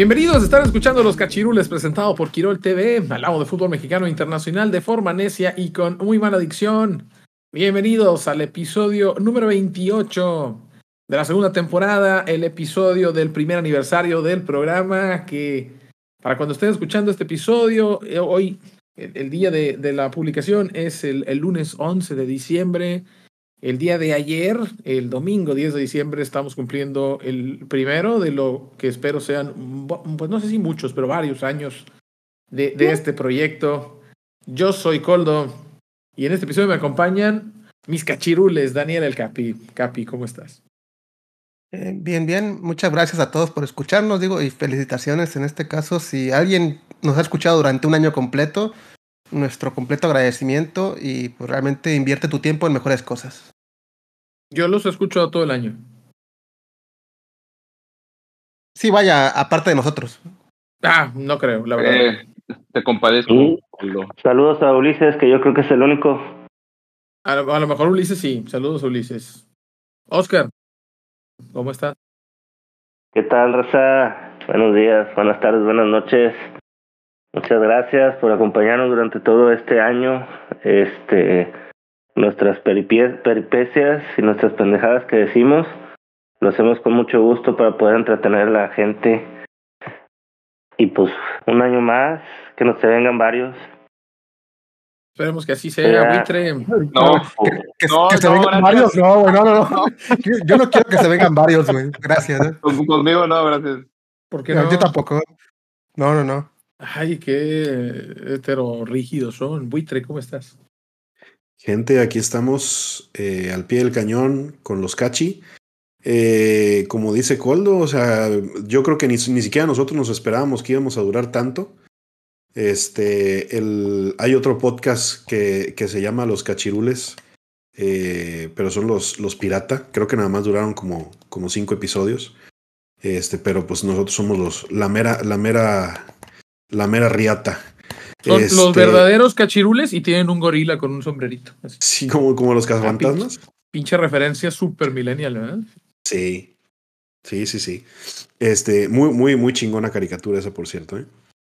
Bienvenidos, están escuchando Los Cachirules presentado por Quirol TV, al lado de fútbol mexicano internacional de forma necia y con muy mala dicción. Bienvenidos al episodio número 28 de la segunda temporada, el episodio del primer aniversario del programa que para cuando estén escuchando este episodio, eh, hoy el, día de, la publicación es el, lunes 11 de diciembre el día de ayer, el domingo 10 de diciembre, estamos cumpliendo el primero de lo que espero sean, pues no sé si muchos, pero varios años de, de este proyecto. Yo soy Coldo y en este episodio me acompañan mis cachirules, Daniel el Capi. Capi, ¿cómo estás? Eh, bien, bien. Muchas gracias a todos por escucharnos, digo, y felicitaciones en este caso. Si alguien nos ha escuchado durante un año completo, nuestro completo agradecimiento y pues realmente invierte tu tiempo en mejores cosas. Yo los he escuchado todo el año. Sí, vaya, aparte de nosotros. Ah, no creo, la verdad. Eh, te compadezco. Saludos a Ulises, que yo creo que es el único. A lo, mejor Ulises sí. Saludos a Ulises. Oscar, ¿cómo estás? ¿Qué tal, Raza? Buenos días, buenas tardes, buenas noches. Muchas gracias por acompañarnos durante todo este año. Este, nuestras peripecias y nuestras pendejadas que decimos, lo hacemos con mucho gusto para poder entretener a la gente. Y pues un año más, que nos se vengan varios. Esperemos que así sea, buitre. No, que, se vengan varios, no, güey, no, no, no. Yo no quiero que se vengan varios, güey. Gracias. ¿eh? Conmigo no, gracias. ¿Por qué no? Yo tampoco. No, no, no. Ay, qué hetero rígidos son. Buitre, ¿cómo estás? Gente, aquí estamos eh, al pie del cañón con los cachi. Eh, como dice Coldo, o sea, yo creo que ni, ni, siquiera nosotros nos esperábamos que íbamos a durar tanto. Este, hay otro podcast que, que se llama Los Cachirules, eh, pero son los, los pirata. Creo que nada más duraron como, como cinco episodios. Este, pero pues nosotros somos los, la mera, la mera, la mera riata. Son los este, verdaderos cachirules y tienen un gorila con un sombrerito. Sí, como, como los cazafantasmas. Pinche, referencia super millennial, ¿verdad? Sí. Sí, sí, sí. Este, muy, muy, muy chingona caricatura esa, por cierto, ¿eh?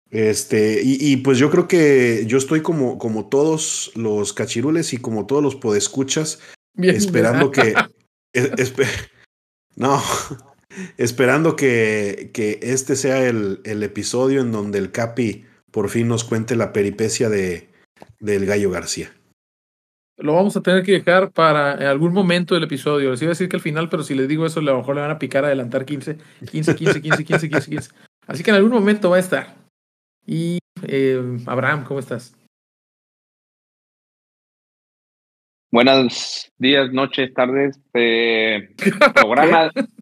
Este, y, y, pues yo creo que yo estoy como, como todos los cachirules y como todos los podescuchas, esperando que. no, esperando que, que este sea el, el episodio en donde el Capi por fin nos cuente la peripecia de, del Gallo García. Lo vamos a tener que dejar para algún momento del episodio. Les iba a decir que al final, pero si les digo eso, a lo mejor le van a picar a adelantar 15, 15, 15, 15, 15, 15, 15. Así que en algún momento va a estar. Y eh, Abraham, ¿cómo estás? Buenos días, noches, tardes. Eh, programa.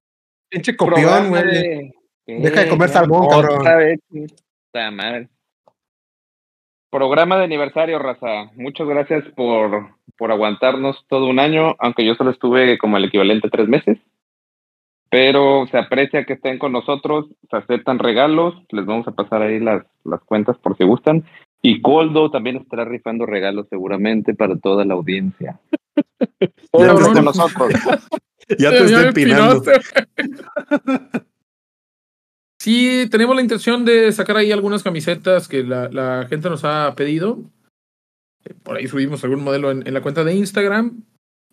Pinche copión, güey. Deja de comer salmón, cabrón. madre. Programa de aniversario, raza. Muchas gracias por, por aguantarnos todo un año, aunque yo solo estuve como el equivalente a tres meses. Pero se aprecia que estén con nosotros, se aceptan regalos, les vamos a pasar ahí las, las cuentas por si gustan. Y Coldo también estará rifando regalos seguramente para toda la audiencia. ya con nosotros. ya te estoy pinando. Sí, tenemos la intención de sacar ahí algunas camisetas que la, la gente nos ha pedido. Eh, por ahí subimos algún modelo en, la cuenta de Instagram.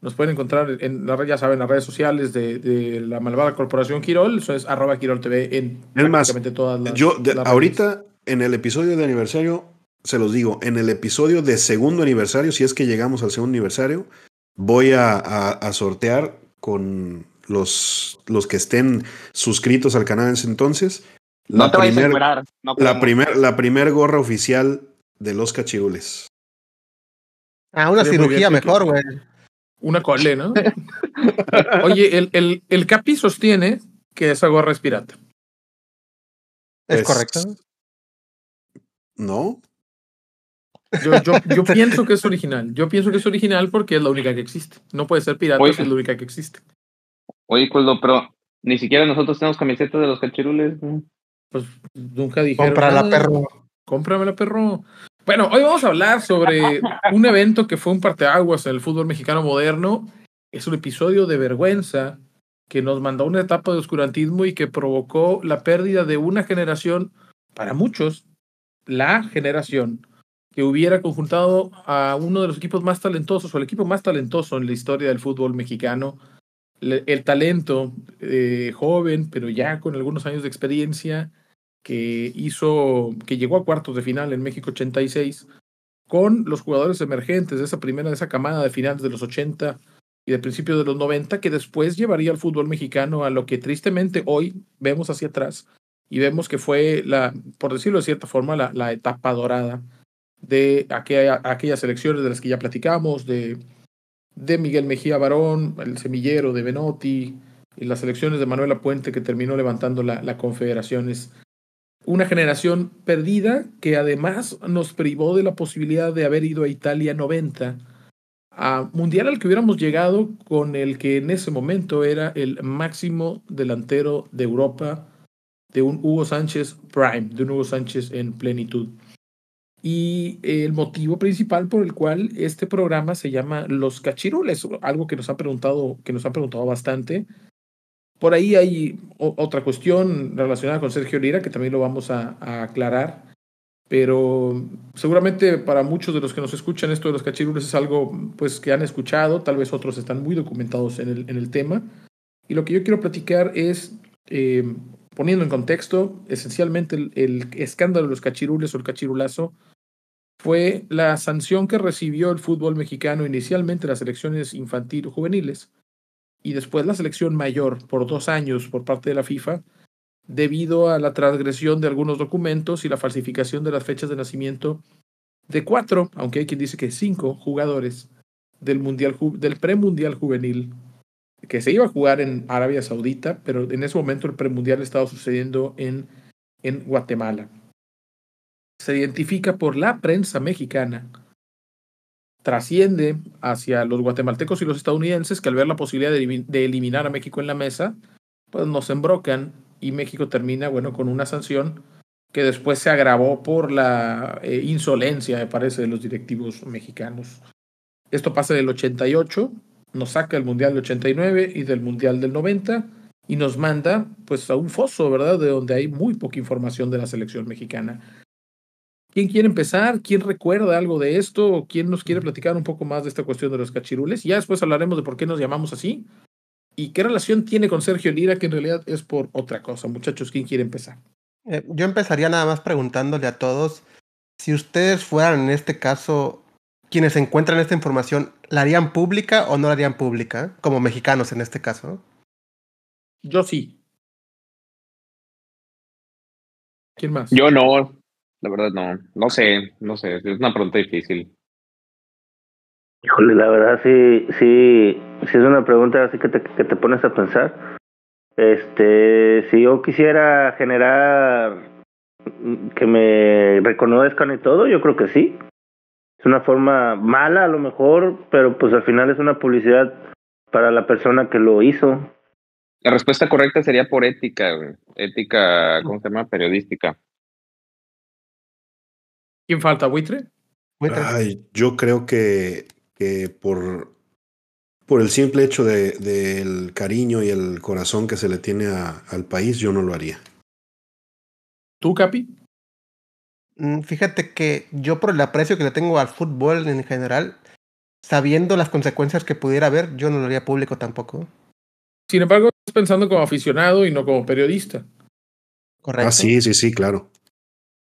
Nos pueden encontrar en la ya saben, las redes sociales de, de la malvada corporación Quirol. Eso es arroba Quirol TV en es más, todas las. Yo, ahorita, en el episodio de aniversario, se los digo, en el episodio de segundo aniversario, si es que llegamos al segundo aniversario, voy a, a sortear con los, los que estén suscritos al canal en ese entonces. La no primer, la primer, la primer gorra oficial de los cachirules. Ah, una cirugía mejor, güey. Una cole, ¿no? Oye, el, el, el Capi sostiene que esa gorra es pirata. ¿Es Pues, correcto? ¿No? Yo, yo, yo pienso que es original. Yo pienso que es original porque es la única que existe. No puede ser pirata Oye. si es la única que existe. Oye, Coldo, pero ni siquiera nosotros tenemos camisetas de los cachirules. ¿no? Pues nunca dijeron. Cómprala, perro. Cómpramela, perro. Bueno, hoy vamos a hablar sobre un evento que fue un parteaguas en el fútbol mexicano moderno. Es un episodio de vergüenza que nos mandó a una etapa de oscurantismo y que provocó la pérdida de una generación, para muchos, la generación que hubiera conjuntado a uno de los equipos más talentosos o el equipo más talentoso en la historia del fútbol mexicano. El talento eh, joven, pero ya con algunos años de experiencia, que hizo, que llegó a cuartos de final en México 86, con los jugadores emergentes de esa primera, de esa camada de finales de los 80 y de principios de los 90, que después llevaría al fútbol mexicano a lo que tristemente hoy vemos hacia atrás y vemos que fue, la, por decirlo de cierta forma, la etapa dorada de aquella, aquellas elecciones de las que ya platicamos, de, de Miguel Mejía Barón, el semillero de Benotti, y las elecciones de Manuela Puente que terminó levantando la, la Confederaciones una generación perdida que además nos privó de la posibilidad de haber ido a Italia 90, a mundial al que hubiéramos llegado con el que en ese momento era el máximo delantero de Europa, de un Hugo Sánchez prime, de un Hugo Sánchez en plenitud. Y el motivo principal por el cual este programa se llama Los Cachirules, algo que nos han preguntado, que nos han preguntado bastante. Por ahí hay otra cuestión relacionada con Sergio Lira que también lo vamos a, a aclarar, pero seguramente para muchos de los que nos escuchan esto de los cachirules es algo pues que han escuchado, tal vez otros están muy documentados en el, en el tema. Y lo que yo quiero platicar es, eh, poniendo en contexto, esencialmente el, el escándalo de los cachirules o el cachirulazo fue la sanción que recibió el fútbol mexicano inicialmente las elecciones infantil juveniles y después la selección mayor por dos años por parte de la FIFA debido a la transgresión de algunos documentos y la falsificación de las fechas de nacimiento de cuatro, aunque hay quien dice que cinco jugadores del mundial del premundial juvenil que se iba a jugar en Arabia Saudita, pero en ese momento el premundial estaba sucediendo en, en Guatemala. Se identifica por la prensa mexicana trasciende hacia los guatemaltecos y los estadounidenses que al ver la posibilidad de, elimi- de eliminar a México en la mesa, pues nos embrocan y México termina, bueno, con una sanción que después se agravó por la eh, insolencia, me parece, de los directivos mexicanos. Esto pasa del 88, nos saca el Mundial del 89 y del Mundial del 90 y nos manda pues a un foso, ¿verdad? De donde hay muy poca información de la selección mexicana. ¿Quién quiere empezar? ¿Quién recuerda algo de esto? ¿O quién nos quiere platicar un poco más de esta cuestión de los cachirules? Y ya después hablaremos de por qué nos llamamos así y qué relación tiene con Sergio Lira, que en realidad es por otra cosa. Muchachos, ¿quién quiere empezar? Eh, yo empezaría nada más preguntándole a todos si ustedes fueran en este caso quienes encuentran esta información, ¿la harían pública o no la harían pública? Como mexicanos en este caso. Yo sí. ¿Quién más? Yo no, la verdad no. No sé, no sé. Es una pregunta difícil. Híjole, la verdad sí, sí, sí es una pregunta así que te, que te pones a pensar. Este, si yo quisiera generar mm, que me reconozcan y todo, yo creo que sí. Es una forma mala a lo mejor, pero pues al final es una publicidad para la persona que lo hizo. La respuesta correcta sería por ética. Ética, ¿cómo se llama? Periodística. ¿Quién falta? ¿Buitre? Ay, yo creo que, que por, por el simple hecho de- del cariño y el corazón que se le tiene a- al país, yo no lo haría. ¿Tú, Capi? Mm, Fíjate que yo por el aprecio que le tengo al fútbol en general, sabiendo las consecuencias que pudiera haber, yo no lo haría público tampoco. Sin embargo, estás pensando como aficionado y no como periodista. Correcto. Ah, sí, sí, sí, claro.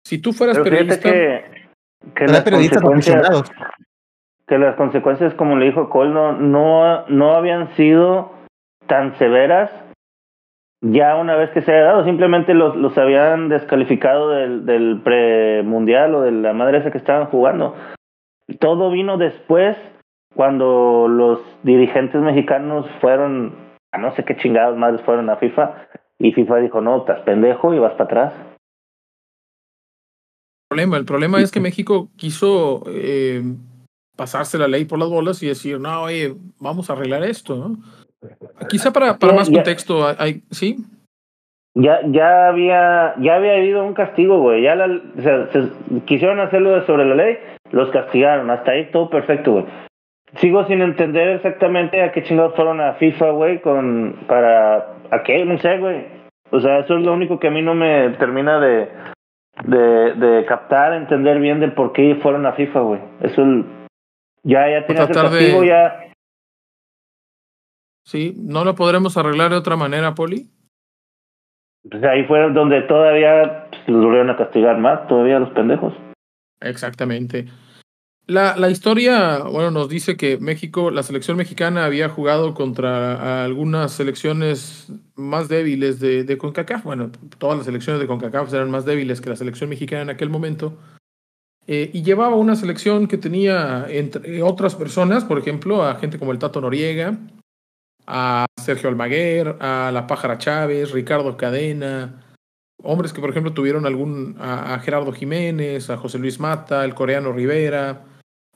Si tú fueras Pero fíjate periodista, que, que las periodistas consecuencias, aficionados. que las consecuencias, como le dijo Cole, no, no, no habían sido tan severas ya una vez que se haya dado. Simplemente los, los habían descalificado del, del premundial o de la madre esa que estaban jugando. todo vino después cuando los dirigentes mexicanos fueron, a no sé qué chingados más fueron a FIFA, y FIFA dijo, no, estás pendejo y vas para atrás. El problema, el problema es que México quiso eh, pasarse la ley por las bolas y decir, no, oye, vamos a arreglar esto, ¿no? Quizá para, para más contexto, hay, ¿sí? Ya, ya había, ya había habido un castigo, güey. Ya la, o sea, quisieron hacerlo sobre la ley, los castigaron. Hasta ahí todo perfecto, güey. Sigo sin entender exactamente a qué chingados fueron a FIFA, güey, con, para, ¿a qué? No sé, güey. O sea, eso es lo único que a mí no me termina de, de, de captar, entender bien de por qué fueron a FIFA, güey. Eso ya, ya tenías el castigo, ya. Sí, ¿no lo podremos arreglar de otra manera, Poli? Pues ahí fue donde todavía se los volvieron a castigar más, todavía los pendejos. Exactamente. La, la, historia, bueno, nos dice que México, la selección mexicana había jugado contra algunas selecciones más débiles de, de CONCACAF. Bueno, todas las selecciones de CONCACAF eran más débiles que la selección mexicana en aquel momento. Eh, y llevaba una selección que tenía, entre otras personas, por ejemplo, a gente como el Tato Noriega, a Sergio Almaguer, a La Pájara Chávez, Ricardo Cadena, hombres que por ejemplo tuvieron algún, a, Gerardo Jiménez, a José Luis Mata, el coreano Rivera,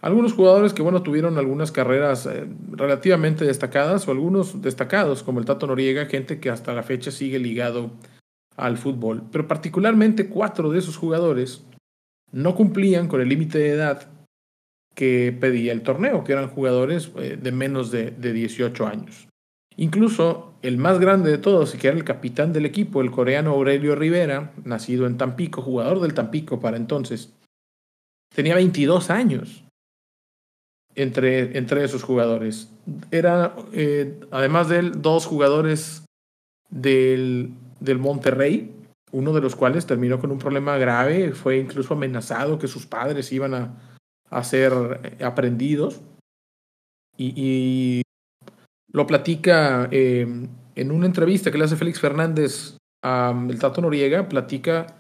algunos jugadores que bueno tuvieron algunas carreras eh, relativamente destacadas o algunos destacados como el Tato Noriega, gente que hasta la fecha sigue ligado al fútbol, pero particularmente cuatro de esos jugadores no cumplían con el límite de edad que pedía el torneo, que eran jugadores eh, de menos de, de 18 años. Incluso el más grande de todos, que era el capitán del equipo, el coreano Aurelio Rivera, nacido en Tampico, jugador del Tampico para entonces, tenía 22 años entre, entre esos jugadores. Era, eh, además de él, dos jugadores del, del Monterrey, uno de los cuales terminó con un problema grave, fue incluso amenazado que sus padres iban a, a ser eh, aprendidos. y, lo platica eh, en una entrevista que le hace Félix Fernández a el Tato Noriega, platica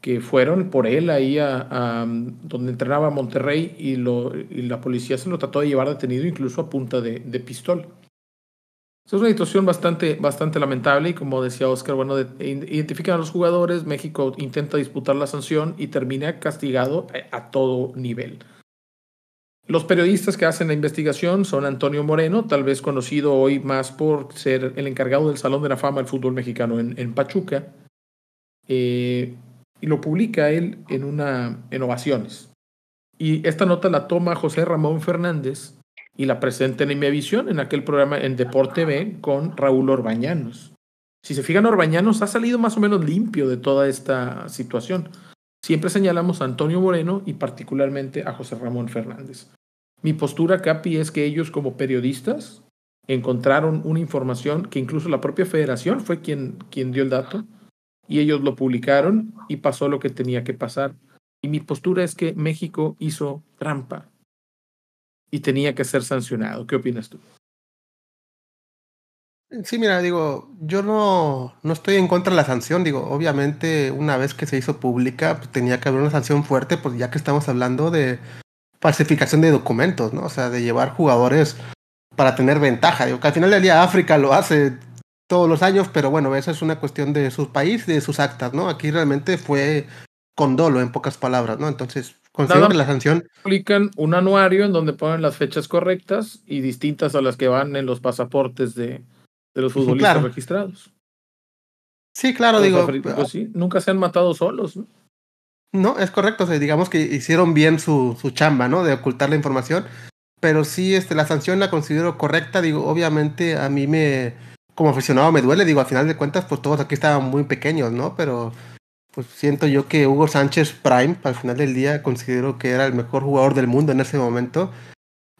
que fueron por él ahí a, donde entrenaba Monterrey y, la policía se lo trató de llevar detenido incluso a punta de, de pistola. Es una situación bastante, bastante lamentable y como decía Oscar, bueno, identifican a los jugadores, México intenta disputar la sanción y termina castigado a todo nivel. Los periodistas que hacen la investigación son Antonio Moreno, tal vez conocido hoy más por ser el encargado del Salón de la Fama del fútbol mexicano en, Pachuca, eh, y lo publica él en una en Ovaciones. Y esta nota la toma José Ramón Fernández y la presenta en Imevisión, en aquel programa en Deporte B con Raúl Orbañanos. Si se fijan, Orbañanos ha salido más o menos limpio de toda esta situación. Siempre señalamos a Antonio Moreno y particularmente a José Ramón Fernández. Mi postura, Capi, es que ellos como periodistas encontraron una información que incluso la propia federación fue quien, quien dio el dato y ellos lo publicaron y pasó lo que tenía que pasar. Y mi postura es que México hizo trampa y tenía que ser sancionado. ¿Qué opinas tú? Sí, mira, digo, yo no, no estoy en contra de la sanción, digo, obviamente una vez que se hizo pública, pues, tenía que haber una sanción fuerte, pues ya que estamos hablando de falsificación de documentos, ¿no? O sea, de llevar jugadores para tener ventaja. Digo, que al final del día África lo hace todos los años, pero bueno, esa es una cuestión de su país, de sus actas, ¿no? Aquí realmente fue con dolo, en pocas palabras, ¿no? Entonces, considero que la sanción... Aplican un anuario en donde ponen las fechas correctas y distintas a las que van en los pasaportes de, de los futbolistas registrados. Sí, claro, digo. Pues sí, nunca se han matado solos, ¿no? No, es correcto. O sea, digamos que hicieron bien su, su chamba, ¿no? De ocultar la información. Pero sí, este, la sanción la considero correcta. Digo, obviamente a mí me, como aficionado me duele. Digo, al final de cuentas, pues todos aquí estaban muy pequeños, ¿no? Pero pues siento yo que Hugo Sánchez Prime, al final del día, considero que era el mejor jugador del mundo en ese momento.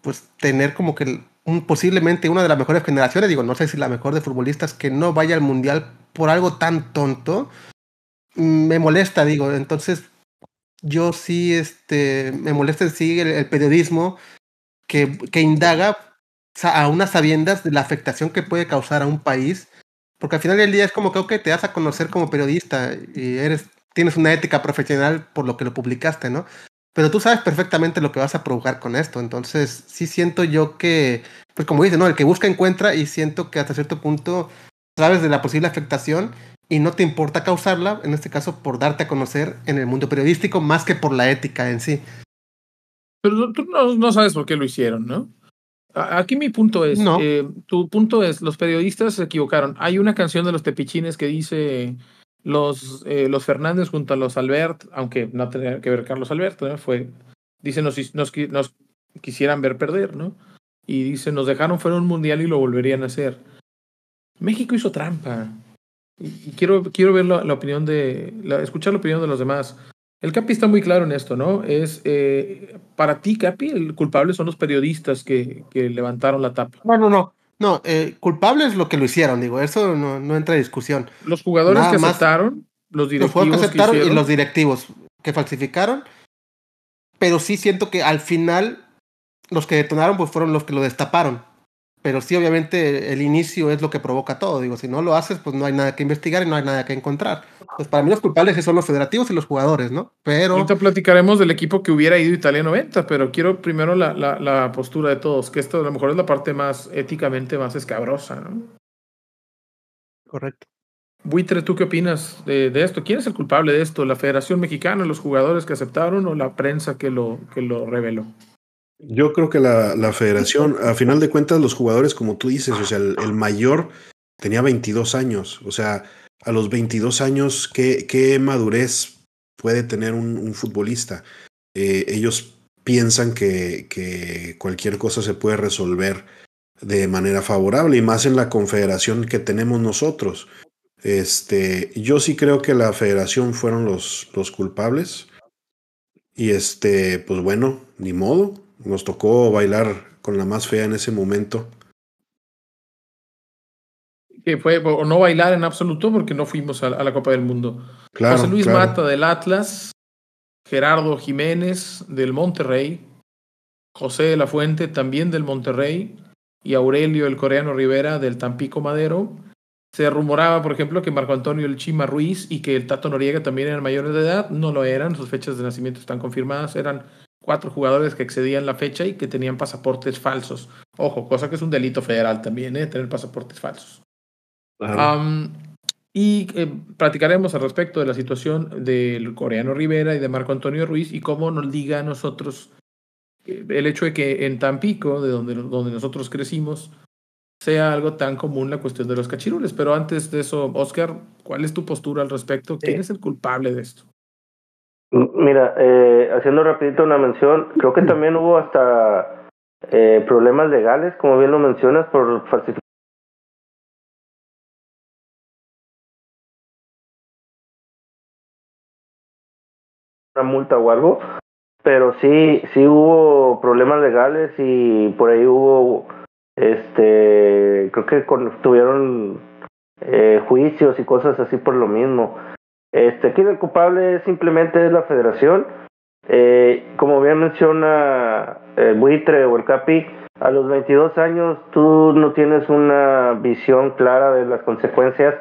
Pues tener como que un, posiblemente una de las mejores generaciones, digo, no sé si la mejor de futbolistas, que no vaya al mundial por algo tan tonto, me molesta, digo. Entonces, yo sí este, me molesta sí el, periodismo que, que, indaga a unas sabiendas de la afectación que puede causar a un país, porque al final del día es como que te das a conocer como periodista y eres, tienes una ética profesional por lo que lo publicaste, ¿no? pero tú sabes perfectamente lo que vas a provocar con esto. Entonces, sí siento yo que, pues como dice, ¿no? El que busca encuentra y siento que hasta cierto punto sabes de la posible afectación y no te importa causarla, en este caso por darte a conocer en el mundo periodístico más que por la ética en sí. Pero tú no, sabes por qué lo hicieron, ¿no? Aquí mi punto es, eh, tu punto es, los periodistas se equivocaron. Hay una canción de los tepichines que dice los, eh, los Fernández junto a los Albert, aunque no tenía que ver Carlos Alberto, ¿no? fue, dice nos, nos, nos quisieran ver perder, ¿no? Y dice, nos dejaron fuera un mundial y lo volverían a hacer. México hizo trampa. Y quiero, quiero ver la, opinión de, escuchar la opinión de los demás. El Capi está muy claro en esto, ¿no? Es, eh, para ti, Capi, el culpable son los periodistas que, que levantaron la tapa. No, no, no. No, eh, culpable es lo que lo hicieron, digo, eso no, no entra en discusión. Los jugadores que aceptaron, los directivos los que aceptaron y los directivos que falsificaron, pero sí siento que al final los que detonaron pues fueron los que lo destaparon pero sí, obviamente, el inicio es lo que provoca todo. Digo, si no lo haces, pues no hay nada que investigar y no hay nada que encontrar. Pues para mí los culpables son los federativos y los jugadores, ¿no? Pero... Ahorita platicaremos del equipo que hubiera ido Italia 90, pero quiero primero la, la, la, postura de todos, que esto a lo mejor es la parte más éticamente más escabrosa, ¿no? Correcto. Buitre, ¿tú qué opinas de, de, esto? ¿Quién es el culpable de esto? ¿La Federación Mexicana, los jugadores que aceptaron o la prensa que lo, que lo reveló? Yo creo que la, la, federación, a final de cuentas, los jugadores, como tú dices, o sea, el, mayor tenía 22 años. O sea, a los 22 años, ¿qué, qué madurez puede tener un, un futbolista? Eh, ellos piensan que, que cualquier cosa se puede resolver de manera favorable y más en la confederación que tenemos nosotros. Este, yo sí creo que la federación fueron los, los culpables. Y este, pues bueno, ni modo. Nos tocó bailar con la más fea en ese momento. Que fue, o no bailar en absoluto porque no fuimos a, la Copa del Mundo. José Luis Mata del Atlas, Gerardo Jiménez del Monterrey, José de la Fuente también del Monterrey y Aurelio el coreano Rivera del Tampico Madero. Se rumoraba, por ejemplo, que Marco Antonio el Chima Ruiz y que el Tato Noriega también eran mayores de edad. No lo eran, sus fechas de nacimiento están confirmadas. Eran cuatro jugadores que excedían la fecha y que tenían pasaportes falsos. Ojo, cosa que es un delito federal también, ¿eh? tener pasaportes falsos. y eh, platicaremos al respecto de la situación del coreano Rivera y de Marco Antonio Ruiz y cómo nos diga a nosotros eh, el hecho de que en Tampico, de donde, donde nosotros crecimos, sea algo tan común la cuestión de los cachirules. Pero antes de eso, Oscar, ¿cuál es tu postura al respecto? ¿Quién es el culpable de esto? Mira, eh, haciendo rapidito una mención, creo que también hubo hasta eh, problemas legales, como bien lo mencionas, por falsificar una multa o algo, pero sí, sí hubo problemas legales y por ahí hubo, este, creo que tuvieron eh, juicios y cosas así por lo mismo. Este, aquí el culpable simplemente es la federación. Eh, como bien menciona el buitre o el capi, a los 22 años tú no tienes una visión clara de las consecuencias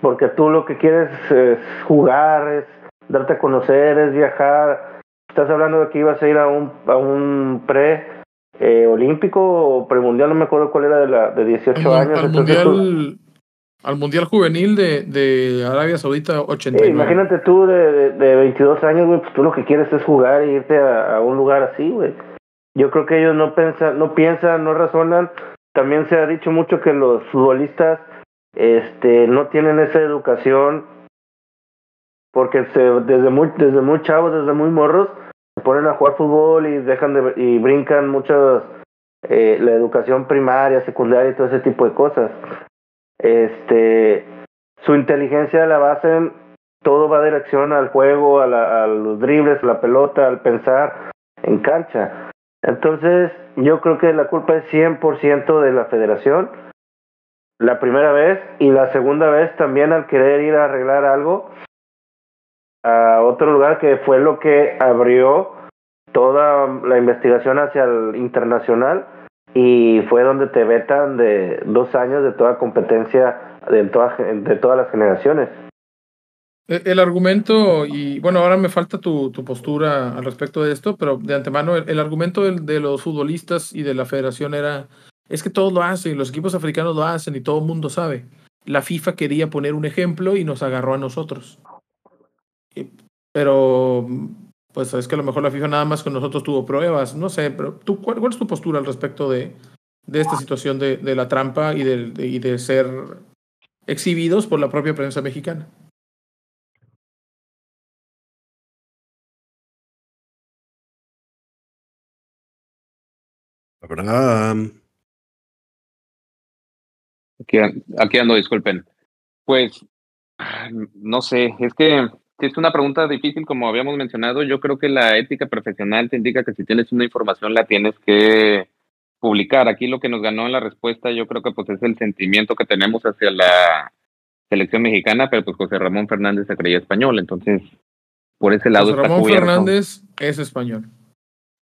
porque tú lo que quieres es jugar, es darte a conocer, es viajar. Estás hablando de que ibas a ir a un, a un pre eh, olímpico o premundial, no me acuerdo cuál era de la de 18 años. Al Mundial Juvenil de, de Arabia Saudita 89. imagínate tú de, de, 22 años, güey, pues tú lo que quieres es jugar e irte a, un lugar así, güey. Yo creo que ellos no piensan, no piensan, no razonan. También se ha dicho mucho que los futbolistas este no tienen esa educación porque se, desde muy desde muy chavos, desde muy morros se ponen a jugar fútbol y dejan de y brincan muchas eh, la educación primaria, secundaria y todo ese tipo de cosas. Este, su inteligencia la base en todo va dirección al juego, a, a los dribles, a la pelota, al pensar en cancha. Entonces, yo creo que la culpa es 100% de la federación, la primera vez, y la segunda vez también al querer ir a arreglar algo a otro lugar que fue lo que abrió toda la investigación hacia el internacional y fue donde te vetan de dos años de toda competencia de, toda, de todas las generaciones. E, el, argumento, y bueno, ahora me falta tu, tu, postura al respecto de esto, pero de antemano, el, argumento de, de, los futbolistas y de la federación era, es que todos lo hacen, los equipos africanos lo hacen y todo el mundo sabe. La FIFA quería poner un ejemplo y nos agarró a nosotros. Pero, pues es que a lo mejor la FIFA nada más con nosotros tuvo pruebas, no sé, pero tú, ¿cuál, cuál es tu postura al respecto de, de esta situación de, de la trampa y de, y de ser exhibidos por la propia prensa mexicana? Abraham. Aquí, aquí ando, disculpen. Pues, no sé, es que es una pregunta difícil, como habíamos mencionado. Yo creo que la ética profesional te indica que si tienes una información la tienes que publicar. Aquí lo que nos ganó en la respuesta, yo creo que pues es el sentimiento que tenemos hacia la selección mexicana, pero pues José Ramón Fernández se creía español, entonces por ese lado José Ramón Fernández es español.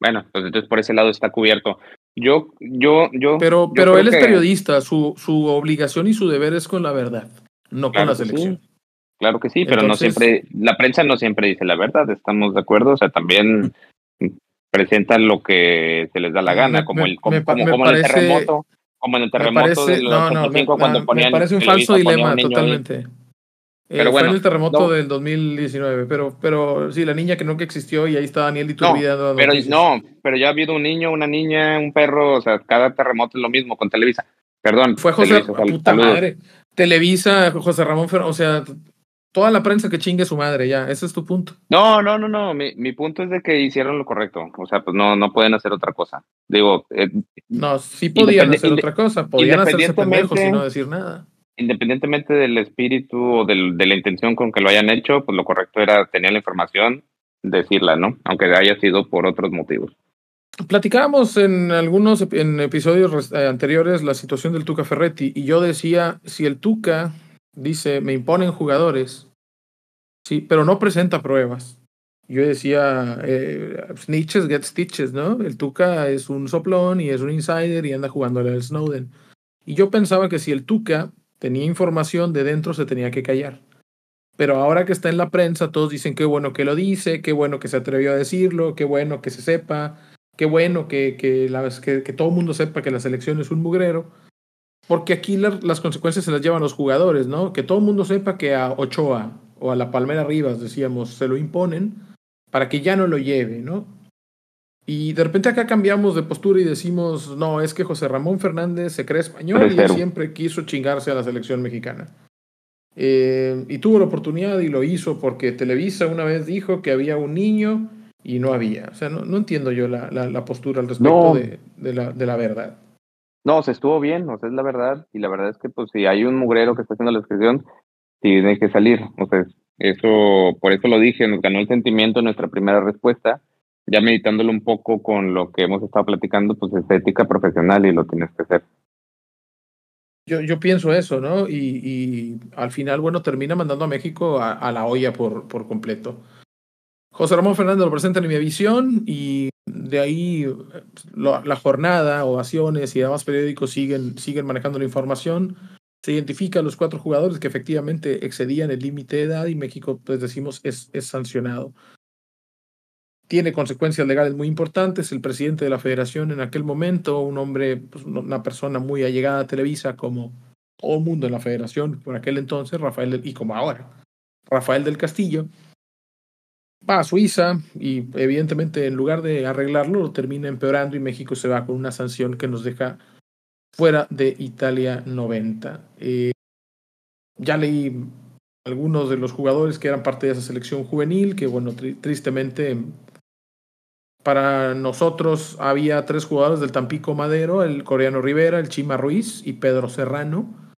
Bueno, pues entonces por ese lado está cubierto. Yo, yo, yo. Pero, pero él es periodista, su, su obligación y su deber es con la verdad, no con la selección. Claro que sí, pero no siempre, la prensa no siempre dice la verdad, estamos de acuerdo, o sea, también presentan lo que se les da la gana, como, el, como, como, en el terremoto, como en el terremoto de los no, no, cuando ponían. Me parece un falso dilema, totalmente. Pero eh, bueno, fue en el terremoto del 2019, pero, pero sí, la niña que nunca existió y ahí está Daniel Iturbide. No, pero no, pero ya ha habido un niño, una niña, un perro, o sea, cada terremoto es lo mismo con Televisa. Perdón. Fue José, Televisa, puta madre. Televisa, José Ramón o sea, toda la prensa que chingue su madre, ya, ese es tu punto. No, no, no, no, mi, mi punto es de que hicieron lo correcto, o sea, pues no, no pueden hacer otra cosa. Digo, eh, no, sí podían hacer otra cosa, podían hacerse pendejos y no decir nada independientemente del espíritu o del, de la intención con que lo hayan hecho, pues lo correcto era tener la información, decirla, ¿no? Aunque haya sido por otros motivos. Platicábamos en algunos en episodios eh, anteriores la situación del Tuca Ferretti y yo decía, si el Tuca dice, me imponen jugadores, sí, pero no presenta pruebas. Yo decía, eh, snitches get stitches, ¿no? El Tuca es un soplón y es un insider y anda jugando al Snowden. Y yo pensaba que si el Tuca tenía información de dentro, se tenía que callar. Pero ahora que está en la prensa, todos dicen qué bueno que lo dice, qué bueno que se atrevió a decirlo, qué bueno que se sepa, qué bueno que, que, que, todo el mundo sepa que la selección es un mugrero. Porque aquí las consecuencias se las llevan los jugadores, ¿no? Que todo el mundo sepa que a Ochoa o a la Palmera Rivas, decíamos, se lo imponen para que ya no lo lleve, ¿no? Y de repente acá cambiamos de postura y decimos, no, es que José Ramón Fernández se cree español y siempre quiso chingarse a la selección mexicana. Eh, y tuvo la oportunidad y lo hizo porque Televisa una vez dijo que había un niño y no había. O sea, no, no entiendo yo la, la, postura al respecto de, de, la, de la verdad. No, se estuvo bien, o sea, es la verdad. Y la verdad es que, pues, si hay un mugrero que está haciendo la descripción, tiene que salir. O sea, eso, por eso lo dije, nos ganó el sentimiento en nuestra primera respuesta ya meditándolo un poco con lo que hemos estado platicando, pues es ética profesional y lo tienes que hacer. Yo, yo pienso eso, ¿no? Y, y, al final, bueno, termina mandando a México a, la olla por, por completo. José Ramón Fernández lo presenta en mi visión y de ahí la jornada, ovaciones y demás periódicos siguen, siguen manejando la información. Se identifica a los cuatro jugadores que efectivamente excedían el límite de edad y México, pues decimos, es, es sancionado tiene consecuencias legales muy importantes. El presidente de la federación en aquel momento, un hombre, pues, una persona muy allegada a Televisa, como todo mundo en la federación por aquel entonces, Rafael, y como ahora, Rafael del Castillo, va a Suiza y evidentemente en lugar de arreglarlo lo termina empeorando y México se va con una sanción que nos deja fuera de Italia 90. Eh, ya leí algunos de los jugadores que eran parte de esa selección juvenil, que bueno, tristemente para nosotros había tres jugadores del Tampico Madero, el coreano Rivera, el Chima Ruiz y Pedro Serrano.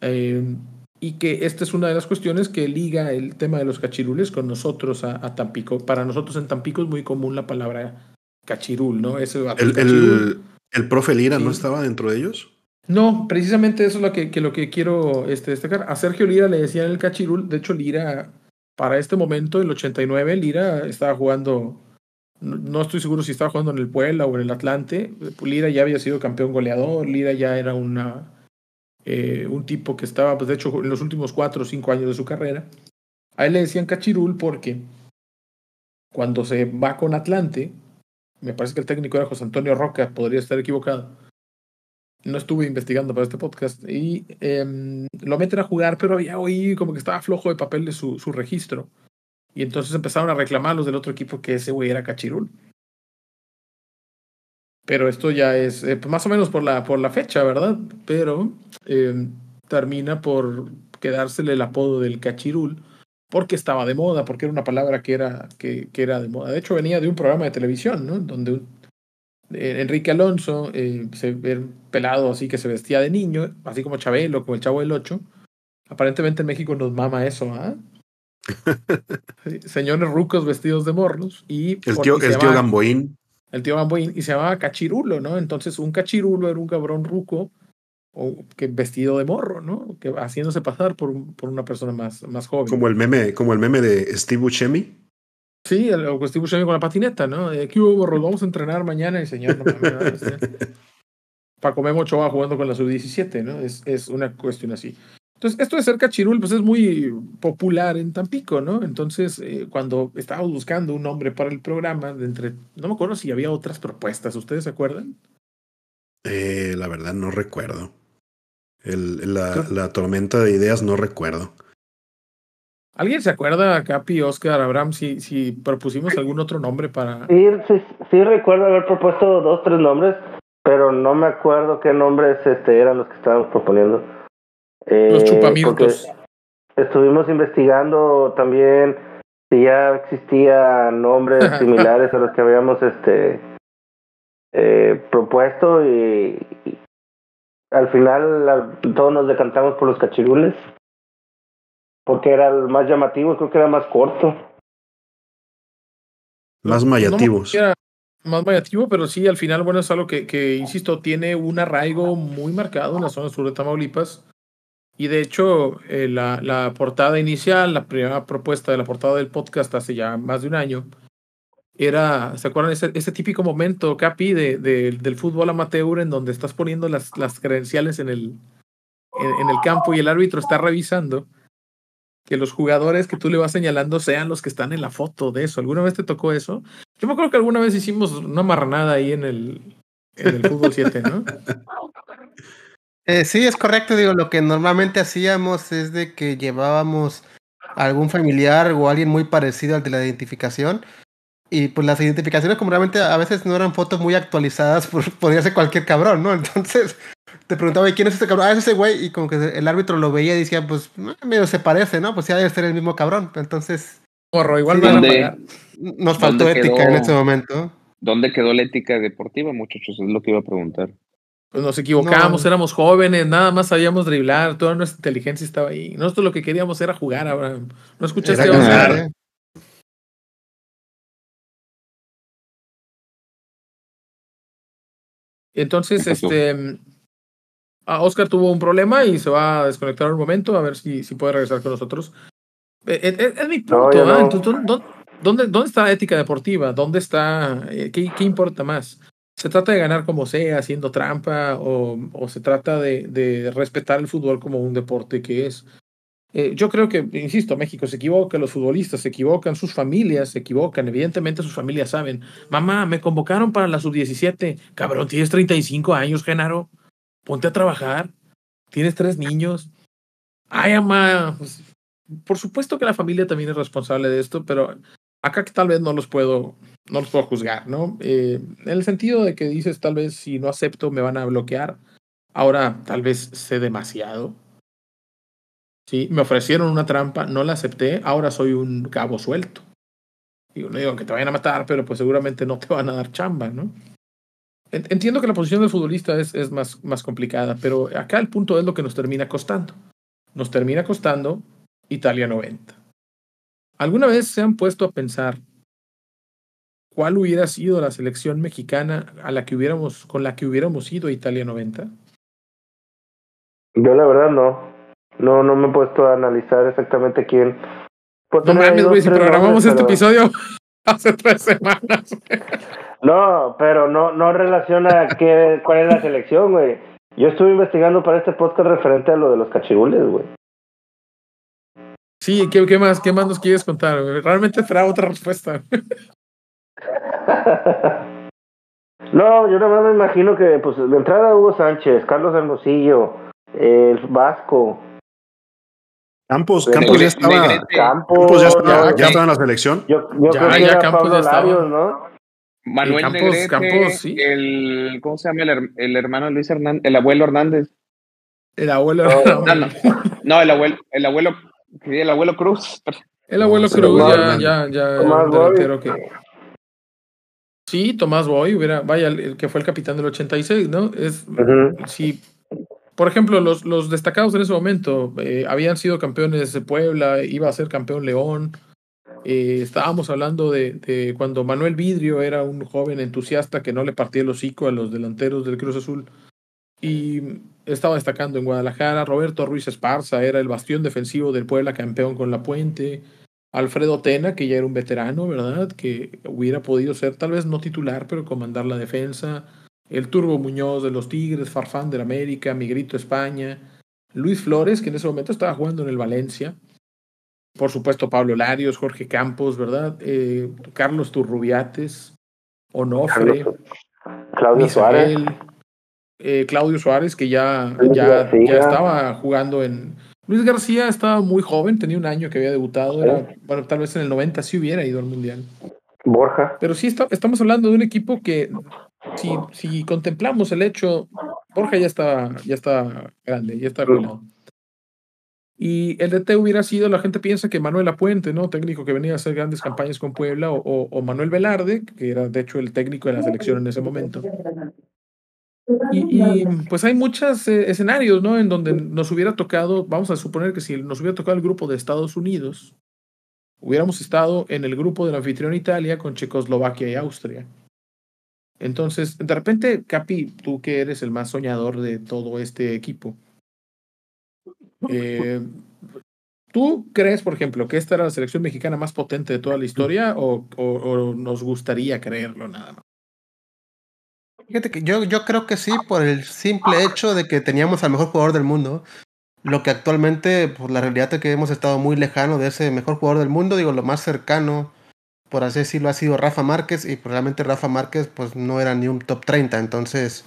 Eh, y que esta es una de las cuestiones que liga el tema de los cachirules con nosotros a, Tampico. Para nosotros en Tampico es muy común la palabra cachirul, ¿no? Ese, el, el, el, profe Lira no estaba dentro de ellos. No, precisamente eso es lo que, que lo que quiero este, destacar. A Sergio Lira le decían el cachirul. De hecho, Lira, para este momento, el 89, Lira estaba jugando no estoy seguro si estaba jugando en el Puebla o en el Atlante. Lira ya había sido campeón goleador, Lira ya era una, eh, un tipo que estaba, pues de hecho, en los últimos cuatro o cinco años de su carrera. A él le decían cachirul porque cuando se va con Atlante, me parece que el técnico era José Antonio Roca, podría estar equivocado. No estuve investigando para este podcast. Y em, lo meten a jugar, pero había oí como que estaba flojo de papel de su, su registro. Y entonces empezaron a reclamar los del otro equipo que ese güey era cachirul. Pero esto ya es eh, más o menos por la, por la fecha, ¿verdad? Pero eh, termina por quedársele el apodo del cachirul porque estaba de moda, porque era una palabra que era, que, que era de moda. De hecho, venía de un programa de televisión, ¿no? Donde un, eh, Enrique Alonso, se ve pelado así que se vestía de niño, así como Chabelo, como el Chavo del Ocho. Aparentemente en México nos mama eso, ¿ah? Señores rucos vestidos de morlos. Y el tío, el tío Gamboín. El tío Gamboín, y se llamaba Cachirulo, ¿no? Entonces un cachirulo era un cabrón ruco o que vestido de morro, ¿no? Que haciéndose pasar por, por una persona más, más joven. Como el meme, como el meme de Steve Buscemi. Sí, el, o Steve Buscemi con la patineta, ¿no? Eh, ¿Qué hubo, morro? Vamos a entrenar mañana, y señor, no mames, Paco Memo Ochoa jugando con la sub-17, ¿no? Es, es una cuestión así. Entonces, esto de ser cachirul, pues es muy popular en Tampico, ¿no? Entonces, eh, cuando estábamos buscando un nombre para el programa, de entre, no me acuerdo si había otras propuestas, ¿ustedes se acuerdan? Eh, la verdad no recuerdo. El, la, la, tormenta de ideas no recuerdo. ¿Alguien se acuerda, Capi, Oscar, Abraham, si, si propusimos algún otro nombre para...? Sí, sí, sí recuerdo haber propuesto dos, tres nombres, pero no me acuerdo qué nombres este, eran los que estábamos proponiendo. Los chupamientos. Estuvimos investigando también si ya existían nombres similares a los que habíamos este eh, propuesto y, y, al final al, todos nos decantamos por los cachirules porque era el más llamativo, creo que era más corto. Más mayativos. No, más mayativo, pero sí, al final, bueno, es algo que, que, insisto, tiene un arraigo muy marcado en la zona sur de Tamaulipas. Y de hecho, eh, la, la, portada inicial, la primera propuesta de la portada del podcast hace ya más de un año, era, ¿se acuerdan? Ese, ese típico momento, Capi, de, de, del fútbol amateur en donde estás poniendo las, las credenciales en el, en, el campo y el árbitro está revisando que los jugadores que tú le vas señalando sean los que están en la foto de eso. ¿Alguna vez te tocó eso? Yo me acuerdo que alguna vez hicimos una marranada ahí en el, en el fútbol 7, ¿no? Eh, sí, es correcto. Digo, lo que normalmente hacíamos es de que llevábamos a algún familiar o alguien muy parecido al de la identificación. Y pues las identificaciones, como realmente a veces no eran fotos muy actualizadas, pues, podía ser cualquier cabrón, ¿no? Entonces te preguntaba, ¿quién es este cabrón? Ah, es ese güey. Y como que el árbitro lo veía y decía, pues medio se parece, ¿no? Pues ya debe ser el mismo cabrón. Entonces. Porro, igual sí, ¿dónde, nos faltó ética quedó, en este momento. ¿Dónde quedó la ética deportiva, muchachos? Es lo que iba a preguntar. Pues nos equivocábamos, no. éramos jóvenes, nada más sabíamos driblar, toda nuestra inteligencia estaba ahí. Nosotros lo que queríamos era jugar, Abraham. ¿No escuchaste, era ganar, eh. Entonces, este. Ah, Oscar tuvo un problema y se va a desconectar un momento, a ver si, si puede regresar con nosotros. Es, es, es mi punto, no, ¿eh? Entonces, ¿dónde, ¿dónde, está la ética deportiva? ¿Dónde está? ¿Qué, qué importa más? ¿Se trata de ganar como sea, haciendo trampa, o, o se trata de, de, respetar el fútbol como un deporte que es? Eh, yo creo que, insisto, México se equivoca, los futbolistas se equivocan, sus familias se equivocan, evidentemente sus familias saben. Mamá, me convocaron para la sub-17. Cabrón, tienes 35 años, Genaro. Ponte a trabajar. Tienes tres niños. Ay, mamá. Pues, por supuesto que la familia también es responsable de esto, pero acá tal vez no los puedo, no los puedo juzgar, ¿no? Eh, en el sentido de que dices, tal vez si no acepto me van a bloquear. Ahora, tal vez sé demasiado. Sí, me ofrecieron una trampa, no la acepté, ahora soy un cabo suelto. Digo, no digo que te vayan a matar, pero pues seguramente no te van a dar chamba, ¿no? Entiendo que la posición del futbolista es, es más, más complicada, pero acá el punto es lo que nos termina costando. Nos termina costando Italia 90. ¿Alguna vez se han puesto a pensar cuál hubiera sido la selección mexicana a la que hubiéramos, con la que hubiéramos ido a Italia 90? Yo la verdad no. No, no me he puesto a analizar exactamente quién. Pues no mames, güey, si programamos nombres, este pero... episodio hace tres semanas. no, pero no, no relaciona qué, cuál es la selección, güey. Yo estuve investigando para este podcast referente a lo de los cachirules, güey. Sí, ¿qué, qué más, ¿qué más nos quieres contar? Realmente esperaba otra respuesta. no, yo nada más me imagino que pues de entrada Hugo Sánchez, Carlos Hermosillo, el Vasco. Campos, Campos ya estaba. Campos, Campos ya estaba, ya, ya estaba en la selección. Yo, yo Ya, creo que ya era Campos Pablo ya estaba. Larios, ¿no? Manuel Campos- Negrete, Campos, sí. el, ¿cómo se llama? El, el hermano Luis Hernández, el abuelo Hernández. El abuelo, No, No, no, no, el abuelo, el abuelo, el abuelo Cruz. el abuelo No, Cruz, ya, ya, ya, delantero que. Sí, Tomás Boy, hubiera, vaya, el, que fue el capitán del 86, ¿no? Es, sí, por ejemplo, los, los destacados en ese momento eh, habían sido campeones de Puebla, iba a ser campeón León. eh, estábamos hablando de, de cuando Manuel Vidrio era un joven entusiasta que no le partía el hocico a los delanteros del Cruz Azul y estaba destacando en Guadalajara. Roberto Ruiz Esparza era el bastión defensivo del Puebla, campeón con la Puente. Alfredo Tena, que ya era un veterano, ¿verdad? Que hubiera podido ser tal vez no titular, pero comandar la defensa. El Turbo Muñoz de los Tigres, Farfán del América, Migrito España. Luis Flores, que en ese momento estaba jugando en el Valencia. Por supuesto, Pablo Larios, Jorge Campos, ¿verdad? Eh, Carlos Turrubiates, Onofre, Carlos- Claudio Suárez. Eh, Claudio Suárez, que ya, ya, ya estaba jugando en. Luis García estaba muy joven, tenía un año que había debutado. Era, bueno, tal vez en el 90 sí hubiera ido al Mundial. Borja. Pero sí está- estamos hablando de un equipo que, si, si contemplamos el hecho, Borja ya está, ya está grande, ya está arruinado. Y el DT hubiera sido, la gente piensa que Manuel Apuente, ¿no? Técnico que venía a hacer grandes campañas con Puebla, o, o- o Manuel Velarde, que era de hecho el técnico de la selección en ese momento. Y, pues hay muchos eh, escenarios, ¿no? En donde nos hubiera tocado, vamos a suponer que si nos hubiera tocado el grupo de Estados Unidos, hubiéramos estado en el grupo del anfitrión Italia con Checoslovaquia y Austria. Entonces, de repente, Capi, tú que eres el más soñador de todo este equipo, eh, ¿tú crees, por ejemplo, que esta era la selección mexicana más potente de toda la historia o- o nos gustaría creerlo nada más? Yo, yo creo que sí, por el simple hecho de que teníamos al mejor jugador del mundo. Lo que actualmente, pues la realidad es que hemos estado muy lejano de ese mejor jugador del mundo. Digo, lo más cercano, por así decirlo, ha sido Rafa Márquez. Y probablemente Rafa Márquez, pues no era ni un top 30. Entonces,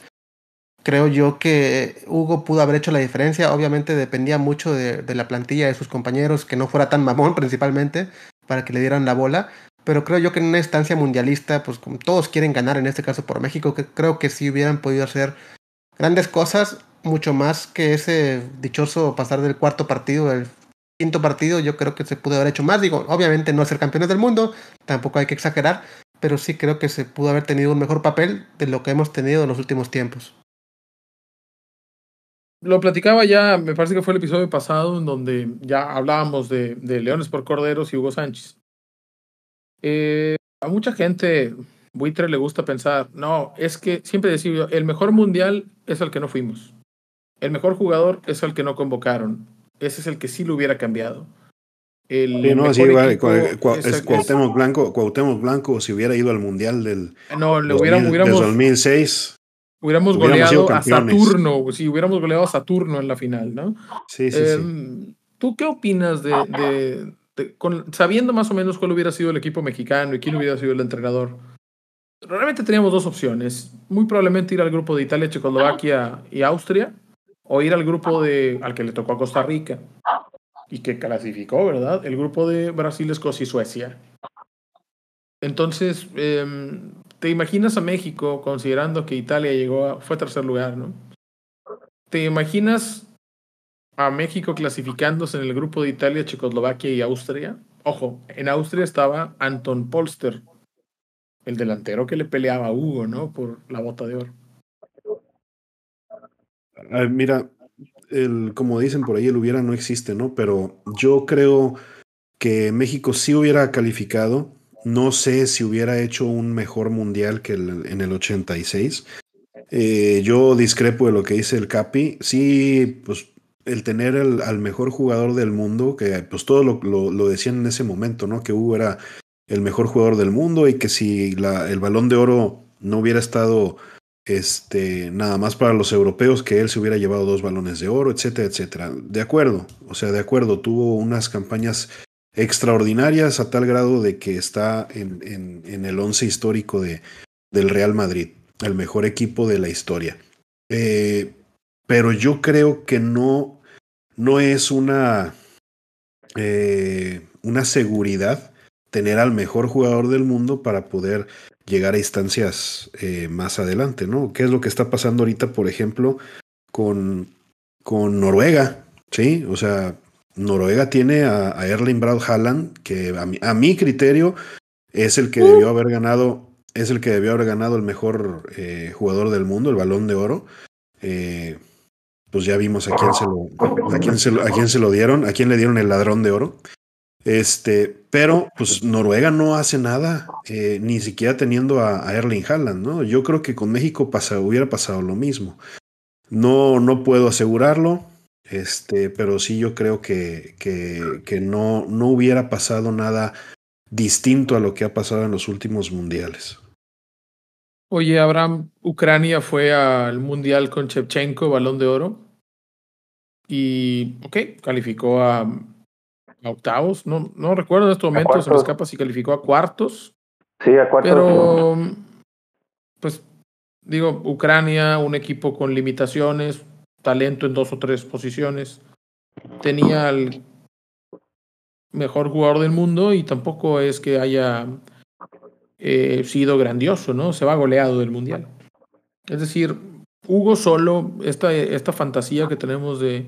creo yo que Hugo pudo haber hecho la diferencia. Obviamente dependía mucho de la plantilla de sus compañeros, que no fuera tan mamón principalmente, para que le dieran la bola. Pero creo yo que en una instancia mundialista, pues como todos quieren ganar, en este caso por México, que creo que sí hubieran podido hacer grandes cosas, mucho más que ese dichoso pasar del cuarto partido al quinto partido, yo creo que se pudo haber hecho más. Digo, obviamente no ser campeones del mundo, tampoco hay que exagerar, pero sí creo que se pudo haber tenido un mejor papel de lo que hemos tenido en los últimos tiempos. Lo platicaba ya, me parece que fue el episodio pasado, en donde ya hablábamos de, de Leones por Corderos y Hugo Sánchez. Eh, a mucha gente, buitre, le gusta pensar, no, es que siempre decía, el mejor mundial es el que no fuimos. El mejor jugador es el que no convocaron. Ese es el que sí lo hubiera cambiado. El Sí, no, sí, vale, es Cuauhtémoc Blanco, Cuauhtémoc Blanco, si hubiera ido al Mundial del No, le 2000 hubiéramos, del hubiéramos, 2006. hubiéramos goleado a. Saturno, si hubiéramos goleado a Saturno en la final, ¿no? Sí, sí, sí. Em, ¿Tú qué opinas de, de- con- sabiendo más o menos cuál hubiera sido el equipo mexicano y quién hubiera sido el entrenador? Realmente teníamos dos opciones. Muy probablemente ir al grupo de Italia, Checoslovaquia y Austria, o ir al grupo de al que le tocó a Costa Rica y que clasificó, ¿verdad? El grupo de Brasil, Escocia y Suecia. Entonces, em, ¿te imaginas a México considerando que Italia llegó a, fue tercer lugar, ¿no? ¿Te imaginas a México clasificándose en el grupo de Italia, Checoslovaquia y Austria? Ojo, en Austria estaba Anton Polster, el delantero que le peleaba a Hugo, ¿no? Por la bota de oro. Ah, mira, el, como dicen por ahí, el hubiera no existe, ¿no? Pero yo creo que México sí hubiera calificado. No sé si hubiera hecho un mejor mundial que en el 86. Eh, yo discrepo de lo que dice el Capi. Sí, pues el tener al mejor jugador del mundo, que pues todo lo, lo- lo decían en ese momento, ¿no? Que Hugo era el mejor jugador del mundo y que si la- el balón de oro no hubiera estado este, nada más para los europeos que él se hubiera llevado dos balones de oro, etcétera, etcétera. De acuerdo, o sea, de acuerdo, tuvo unas campañas extraordinarias a tal grado de que está en, en, el once histórico de, del Real Madrid, el mejor equipo de la historia. Eh, pero yo creo que no, no es una, eh, una seguridad tener al mejor jugador del mundo para poder llegar a instancias eh, más adelante, ¿no? ¿Qué es lo que está pasando ahorita, por ejemplo, con, con Noruega? Sí, o sea, Noruega tiene a, Erling Braut Haaland, que a mi, criterio es el que debió haber ganado, es el que debió haber ganado el mejor eh, jugador del mundo, el balón de oro. Eh, pues ya vimos a quién se lo, a quién se lo, a quién se lo dieron, a quién le dieron el ladrón de oro. Este, pero pues Noruega no hace nada, eh, ni siquiera teniendo a, Erling Haaland, ¿no? Yo creo que con México pasa, hubiera pasado lo mismo. No, no puedo asegurarlo, este, pero sí yo creo que, que, que no, no hubiera pasado nada distinto a lo que ha pasado en los últimos mundiales. Oye, Abraham, Ucrania fue al mundial con Chevchenko, balón de oro. Y, ok, calificó a octavos, no, no recuerdo en estos momentos, se me escapa si calificó a cuartos. Sí, a cuartos. Pero, pues, digo, Ucrania, un equipo con limitaciones, talento en dos o tres posiciones, tenía el mejor jugador del mundo y tampoco es que haya eh, sido grandioso, ¿no? Se va goleado del Mundial. Es decir, Hugo solo, esta, esta fantasía que tenemos de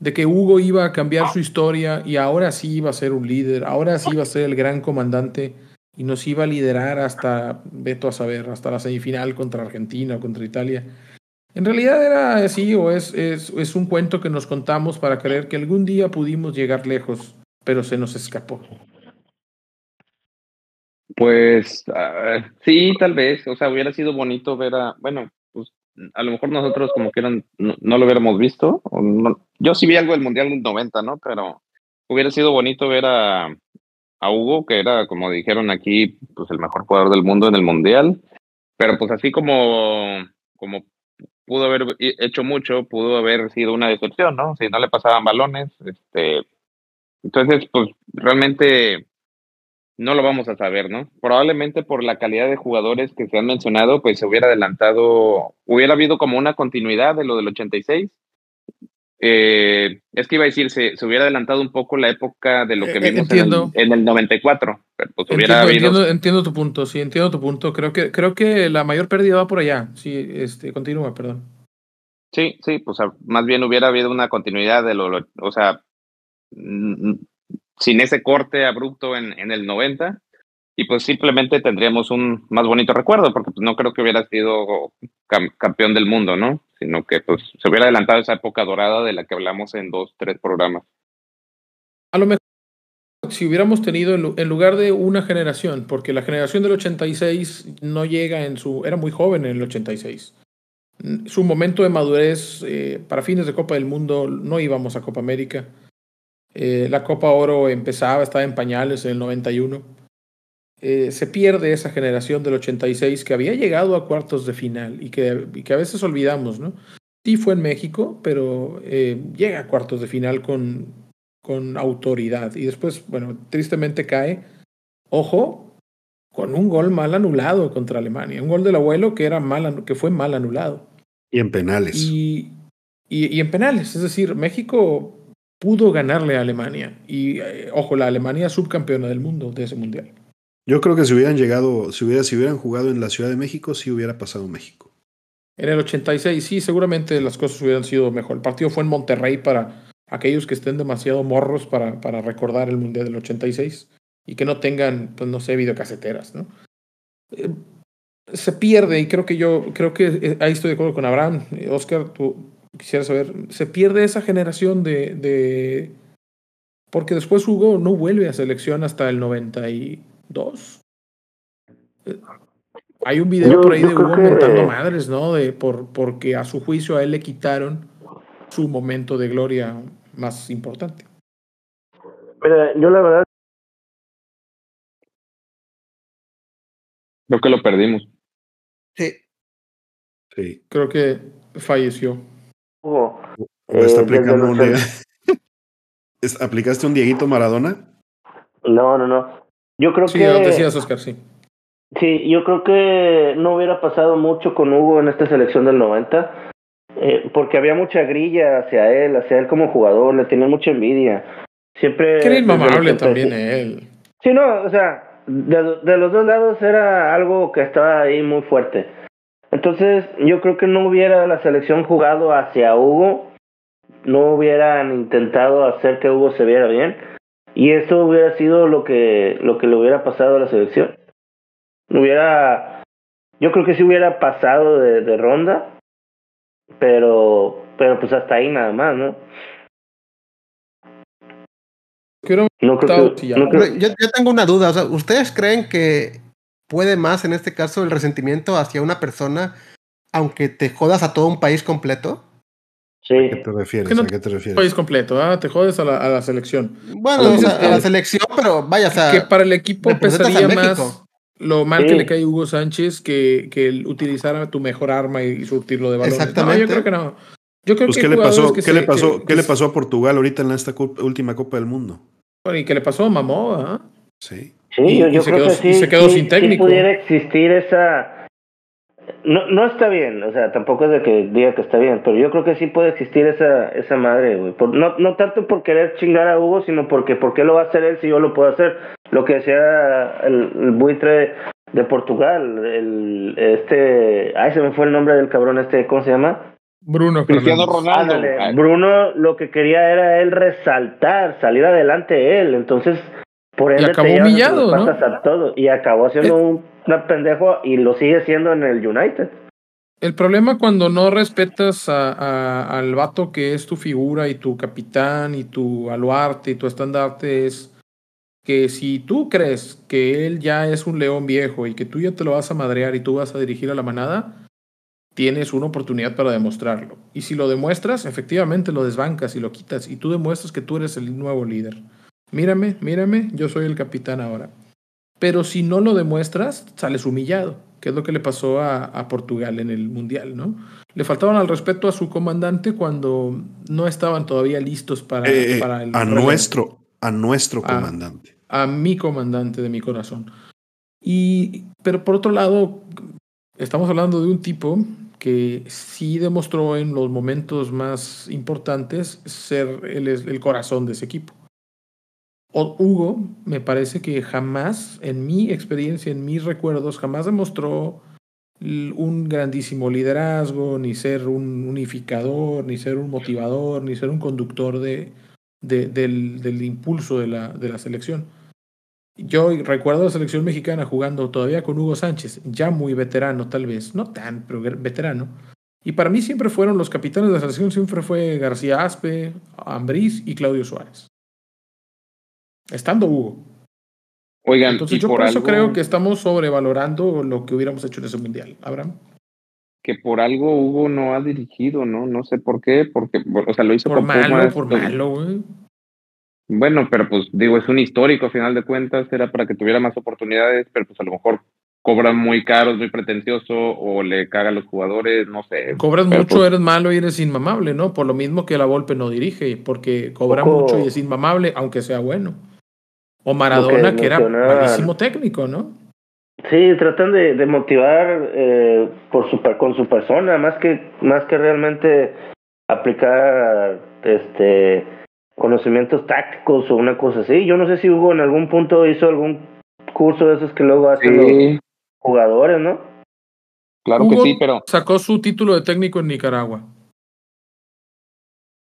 de que Hugo iba a cambiar su historia y ahora sí iba a ser un líder, ahora sí iba a ser el gran comandante y nos iba a liderar hasta, veto a saber, hasta la semifinal contra Argentina o contra Italia. En realidad era así o es, es, es un cuento que nos contamos para creer que algún día pudimos llegar lejos, pero se nos escapó. Pues ah, sí, tal vez, o sea, hubiera sido bonito ver a, bueno, a lo mejor nosotros como que no, no, lo hubiéramos visto. yo sí vi algo del Mundial 90, ¿no? Pero hubiera sido bonito ver a, a Hugo, que era, como dijeron aquí, pues el mejor jugador del mundo en el Mundial. Pero pues así como, como pudo haber hecho mucho, pudo haber sido una decepción, ¿no? Si no le pasaban balones, este... Entonces, pues realmente no lo vamos a saber, ¿no? Probablemente por la calidad de jugadores que se han mencionado, pues se hubiera adelantado, hubiera habido como una continuidad de lo del 86. Eh, es que iba a decir, se, se, hubiera adelantado un poco la época de lo que eh, vimos en el, en el, 94. Pero pues hubiera entiendo, habido... entiendo, tu punto, sí, entiendo tu punto. Creo que, creo que la mayor pérdida va por allá. Sí, este, continúa, perdón. Sí, sí, pues más bien hubiera habido una continuidad de lo, o sea, sin ese corte abrupto en, en el 90 y pues simplemente tendríamos un más bonito recuerdo, porque pues no creo que hubiera sido campeón del mundo, ¿no? Sino que pues se hubiera adelantado esa época dorada de la que hablamos en dos, tres programas. A lo mejor si hubiéramos tenido en lugar de una generación, porque la generación del 86 no llega en su, era muy joven en el 86. Su momento de madurez eh, para fines de Copa del Mundo no íbamos a Copa América eh, la Copa Oro empezaba, estaba en pañales en el 91. Eh, se pierde esa generación del 86 que había llegado a cuartos de final y que, que a veces olvidamos, ¿no? Sí fue en México, pero eh, llega a cuartos de final con, con autoridad y después, bueno, tristemente cae, ojo, con un gol mal anulado contra Alemania, un gol del abuelo que, era mal, que fue mal anulado. Y en penales. y, y en penales, es decir, México pudo ganarle a Alemania. Y eh, ojo, la Alemania subcampeona del mundo de ese mundial. Yo creo que si hubieran llegado, si, hubiera, si hubieran jugado en la Ciudad de México, sí hubiera pasado México. En el 86, sí, seguramente las cosas hubieran sido mejor. El partido fue en Monterrey para aquellos que estén demasiado morros para, para recordar el Mundial del 86 y que no tengan, pues no sé, videocaseteras, ¿no? Eh, se pierde y creo que yo, creo que eh, ahí estoy de acuerdo con Abraham. Oscar, tú, quisiera saber, ¿se pierde esa generación de, de... Porque después Hugo no vuelve a selección hasta el 92. Eh, hay un video por ahí de Hugo montando madres, ¿no? De, por, porque a su juicio a él le quitaron su momento de gloria más importante. Mira, yo la verdad. Creo que lo perdimos. Sí. Sí. Creo que falleció. Hugo, ¿O está Eh, aplicando un los- Diego- ¿Es- ¿Aplicaste un Dieguito Maradona? No, no, no. Yo creo Sí, que lo decías, Oscar, sí. sí, yo creo que no hubiera pasado mucho con Hugo en esta selección del 90, eh, porque había mucha grilla hacia él, hacia él como jugador, le tenía mucha envidia. Siempre Que era inmamable también él. Sí, no, o sea, de, de los dos lados era algo que estaba ahí muy fuerte. Entonces, yo creo que no hubiera la selección jugado hacia Hugo, no hubieran intentado hacer que Hugo se viera bien, y eso hubiera sido lo que lo que le hubiera pasado a la selección. No hubiera, yo creo que sí hubiera pasado de, de ronda, pero pero pues hasta ahí nada más, ¿no? No creo que, no creo- Yo, yo tengo una duda. O sea, ¿ustedes creen que puede más en este caso el resentimiento hacia una persona, aunque te jodas a todo un país completo? ¿A qué sí. te refieres? No- ¿A qué te refieres? país completo, ¿ah? Te jodes a la, a la selección. Bueno, o sea, a la selección, pero vaya, o sea, que para el equipo pesaría más lo mal que Sí. le cae a Hugo Sánchez que, que el utilizar tu mejor arma y, surtirlo de balones. Exactamente. No, yo creo que no. Yo creo Pues, que ¿qué le pasó, que ¿qué se- le pasó, que- ¿qué le pasó a Portugal ahorita en esta cu- última Copa del Mundo? bueno, y que le pasó a Mamó, ¿ah? Sí. Sí, Y- yo, creo quedó- que sí. y se quedó sí- sin técnico. pudiera existir esa. No, no está bien, o sea, tampoco es de que diga que está bien, pero yo creo que sí puede existir esa, esa madre, güey. Por- no, no tanto por querer chingar a Hugo, sino porque ¿por qué lo va a hacer él si yo lo puedo hacer? Lo que decía el, el buitre de Portugal, el este. Ay, se me fue el nombre del cabrón este, ¿cómo se llama? Bruno Cristiano. Ronaldo. Ándale, Ah, Bruno lo que quería era él resaltar, salir adelante él, entonces por ende acabó te humillado, ¿no? patas a todo y acabó siendo un, una pendejo y lo sigue siendo en el United. El problema cuando no respetas a, a- al vato que es tu figura y tu capitán y tu aluarte y tu estandarte es que si tú crees que él ya es un león viejo y que tú ya te lo vas a madrear y tú vas a dirigir a la manada, tienes una oportunidad para demostrarlo. Y si lo demuestras, efectivamente lo desbancas y lo quitas y tú demuestras que tú eres el nuevo líder. Mírame, mírame, yo soy el capitán ahora. Pero si no lo demuestras, sales humillado, que es lo que le pasó a, a Portugal en el Mundial, ¿no? Le faltaban al respeto a su comandante cuando no estaban todavía listos para, Eh, eh, para el a nuestro, a nuestro comandante. a mi comandante de mi corazón. Y, pero por otro lado, estamos hablando de un tipo que sí demostró en los momentos más importantes ser el, el corazón de ese equipo. Hugo, me parece que jamás, en mi experiencia, en mis recuerdos, jamás demostró un grandísimo liderazgo, ni ser un unificador, ni ser un motivador, ni ser un conductor de, de- del, del impulso de la, de la selección. Yo recuerdo a la selección mexicana jugando todavía con Hugo Sánchez, ya muy veterano tal vez, no tan, pero veterano. Y para mí siempre fueron los capitanes de la selección, siempre fue García Aspe, Ambriz y Claudio Suárez. Estando Hugo. Oigan, Entonces y yo por, por eso creo que estamos sobrevalorando lo que hubiéramos hecho en ese mundial. Abraham. que por algo Hugo no ha dirigido, ¿no? No sé por qué, porque, o sea, lo hizo Por con malo, Pumas, por con- malo, güey. Bueno, pero pues digo, es un histórico a final de cuentas, era para que tuviera más oportunidades, pero pues a lo mejor cobra muy caro, es muy pretencioso, o le caga a los jugadores, no sé. Cobras Pero, mucho, pues, eres malo y eres inmamable, ¿no? Por lo mismo que la Volpe no dirige, porque cobra Poco- mucho y es inmamable, aunque sea bueno. O Maradona, que era malísimo técnico, ¿no? Sí, tratan de, de motivar eh, por su, con su persona, más que, más que realmente aplicar este conocimientos tácticos o una cosa así. Yo no sé si Hugo en algún punto hizo algún curso de esos que luego hacen los jugadores, ¿no? claro Hugo que sí, pero, sacó su título de técnico en Nicaragua.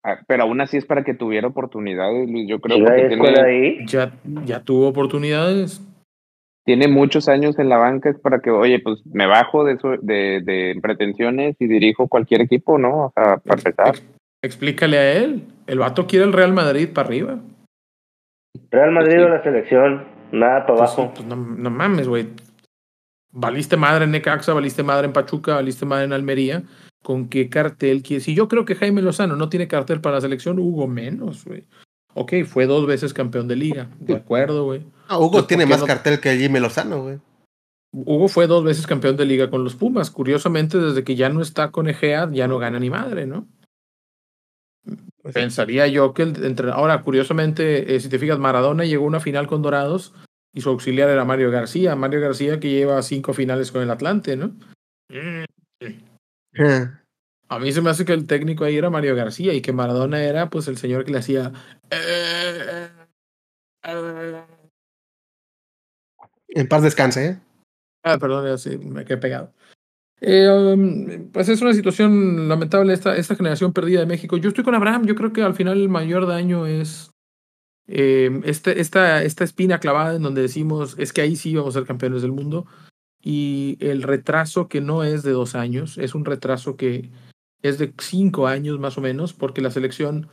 Ah, pero aún así es para que tuviera oportunidades, Luis. Yo creo tiene, ahí. Ya, ya tuvo oportunidades. tiene muchos años en la banca, es para que, oye, pues me bajo de, eso- de, de pretensiones y dirijo cualquier equipo, ¿no? O sea, para empezar. Explícale a él. El vato quiere el Real Madrid para arriba. Real Madrid Sí. o la selección, nada para Pues, abajo. pues, no, no mames, güey. Valiste madre en Necaxa, valiste madre en Pachuca, valiste madre en Almería. ¿Con qué cartel quieres? Si yo creo que Jaime Lozano no tiene cartel para la selección, Hugo menos, güey. Ok, fue dos veces campeón de liga. De acuerdo, güey. Ah, Hugo tiene ¿por qué más no- cartel que Jimmy Lozano, güey. Hugo fue dos veces campeón de liga con los Pumas. Curiosamente, desde que ya no está con Egea, ya no gana ni madre, ¿no? Pues, Pensaría yo que el entre... Ahora, curiosamente, eh, si te fijas, Maradona llegó a una final con Dorados y su auxiliar era Mario García. Mario García que lleva cinco finales con el Atlante, ¿no? Eh, A mí se me hace que el técnico ahí era Mario García y que Maradona era pues el señor que le hacía... "Eh, eh". en paz descanse, ¿eh? Ah, perdón, sí, me quedé pegado. Eh, um, pues es una situación lamentable esta, esta generación perdida de México. Yo estoy con Abraham, yo creo que al final el mayor daño es eh, este, esta, esta espina clavada en donde decimos es que ahí sí vamos a ser campeones del mundo y el retraso que no es de dos años, es un retraso que es de cinco años más o menos, porque la selección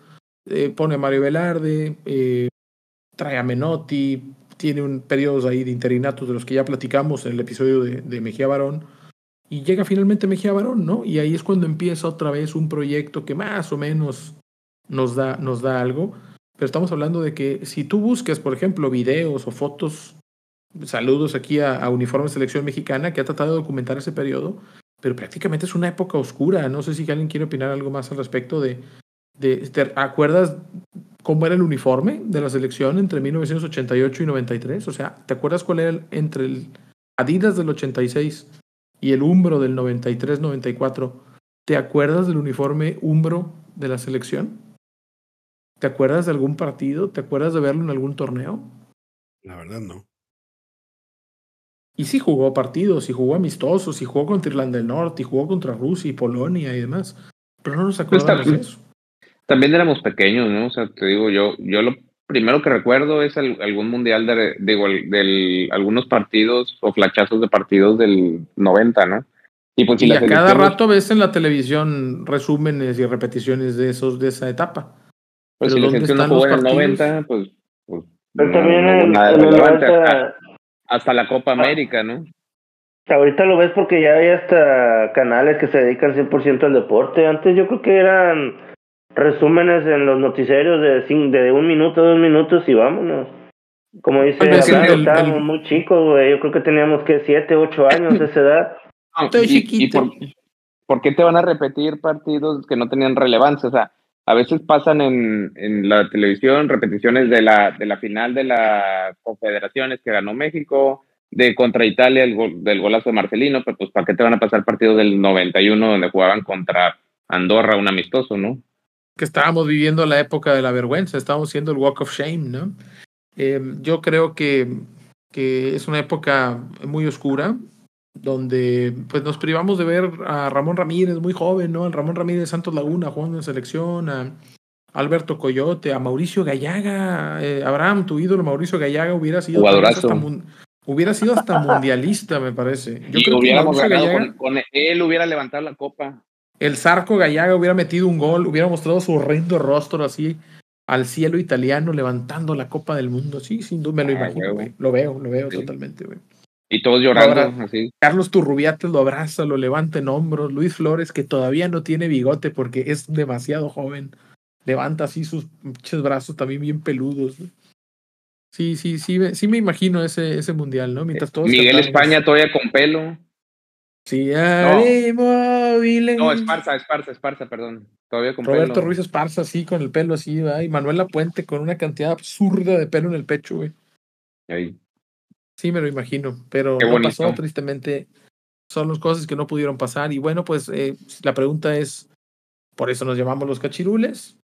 eh, pone a Mario Velarde, eh, trae a Menotti, tiene un periodos ahí de interinatos de los que ya platicamos en el episodio de, de Mejía Barón, y llega finalmente Mejía Barón, ¿no? Y ahí es cuando empieza otra vez un proyecto que más o menos nos da, nos da algo, pero estamos hablando de que si tú buscas, por ejemplo, videos o fotos, saludos aquí a, a Uniforme Selección Mexicana, que ha tratado de documentar ese periodo, pero prácticamente es una época oscura. No sé si alguien quiere opinar algo más al respecto de, ¿te acuerdas cómo era el uniforme de la selección entre 1988 y 93? O sea, ¿te acuerdas cuál era el, entre el Adidas del 86 y el Umbro del 93-94? ¿Te acuerdas del uniforme Umbro de la selección? ¿Te acuerdas de algún partido? ¿Te acuerdas de verlo en algún torneo? La verdad, no. Y sí jugó partidos, y jugó amistosos, y jugó contra Irlanda del Norte, y jugó contra Rusia y Polonia y demás. Pero no nos Pues acordamos de también- eso. También éramos pequeños, ¿no? O sea, te digo, yo, yo lo primero que recuerdo es al- algún mundial de, digo, el- del, algunos partidos o flachazos de partidos del 90, ¿no? Y pues si Y a cada rato ves en la televisión resúmenes y repeticiones de esos de esa etapa. pues pero si la ¿dónde selección no jugó en el partidos? 90, pues, pues Pero no- también no en, nada en el relevante hasta, 90, hasta la Copa América, ¿no? ahorita lo ves porque ya hay hasta canales que se dedican 100% al deporte. Antes yo creo que eran resúmenes en los noticiarios de, de un minuto, dos minutos y vámonos. Como dice vez Abraham, el- estábamos el- muy chicos, güey. Yo creo que teníamos que siete, ocho años de esa edad. No, Estoy y- y chiquito. por, por qué te van a repetir partidos que no tenían relevancia? O sea, a veces pasan en, la televisión repeticiones de la, de la final de las confederaciones que ganó México, de contra Italia, del golazo de Marcelino, pero pues ¿para qué te van a pasar partidos del 91 donde jugaban contra Andorra, un amistoso, ¿no? que estábamos viviendo la época de la vergüenza, estábamos haciendo el Walk of Shame, ¿no? Eh, yo creo que, que es una época muy oscura, donde pues nos privamos de ver a Ramón Ramírez muy joven, ¿no? Al Ramón Ramírez Santos Laguna jugando en selección, a Alberto Coyote, a Mauricio Gallaga, eh, Abraham, tu ídolo Mauricio Gallaga hubiera sido hasta hubiera sido hasta mundialista, me parece. Yo y creo que hubiéramos Gallaga- con, con él, hubiera levantado la copa. el Zarco Gallaga hubiera metido un gol, hubiera mostrado su horrendo rostro así al cielo italiano levantando la Copa del Mundo. Sí, sin duda me lo Ah, imagino, güey. Lo veo, lo veo Sí. totalmente, güey. Y todos llorando, así. Carlos Turrubiates lo abraza, lo levanta en hombros. Luis Flores, que todavía no tiene bigote porque es demasiado joven, levanta así sus brazos también bien peludos. Sí, sí, sí, sí me imagino ese, ese mundial, ¿no? Mientras todos Miguel España todavía con pelo. Sí, móviles. No, Esparza, Esparza, Esparza, perdón. Todavía con Roberto pelo. Ruiz Esparza, así, con el pelo así, ¿verdad? Y Manuel Lapuente con una cantidad absurda de pelo en el pecho, güey. Ahí. Sí, me lo imagino, pero no pasó, tristemente. Son las cosas que no pudieron pasar. Y bueno, pues eh, la pregunta es, ¿por eso nos llamamos los cachirules?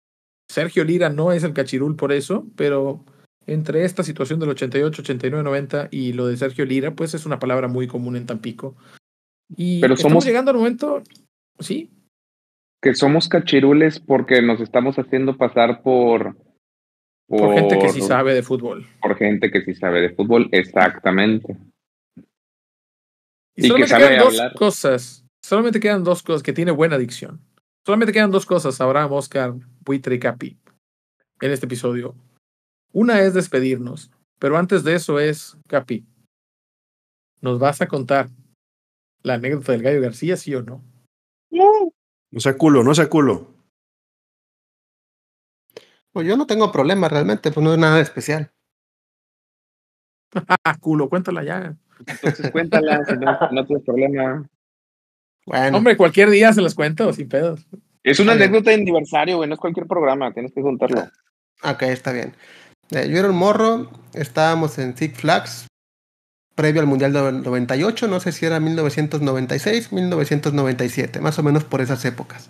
Sergio Lira no es el cachirul por eso, pero entre esta situación del 88, 89, 90 y lo de Sergio Lira, pues es una palabra muy común en Tampico. Y Pero estamos somos- llegando al momento, sí, Que somos cachirules porque nos estamos haciendo pasar por. Por gente que sí sabe de fútbol. Por gente que sí sabe de fútbol, exactamente. Y, Y que solamente sabe quedan dos hablar. cosas. Solamente quedan dos cosas que tiene buena dicción. Solamente quedan dos cosas, Abraham, Oscar, Buitre y Capi, en este episodio. Una es despedirnos, pero antes de eso es, Capi, ¿nos vas a contar la anécdota del Gallo García, sí o no? No sea culo, no sea culo. Pues yo no tengo problema realmente, pues no es nada especial. Ah, culo, cuéntala ya. Entonces cuéntala, si no, no tienes problema. Bueno, Hombre, cualquier día se las cuento, sin pedos. Es una Está bien. anécdota de aniversario, güey, no es cualquier programa, tienes que contarlo. ok, está bien. Eh, yo era un morro, estábamos en Six Flags, previo al Mundial del 98, no sé si era 1996, 1997, más o menos por esas épocas.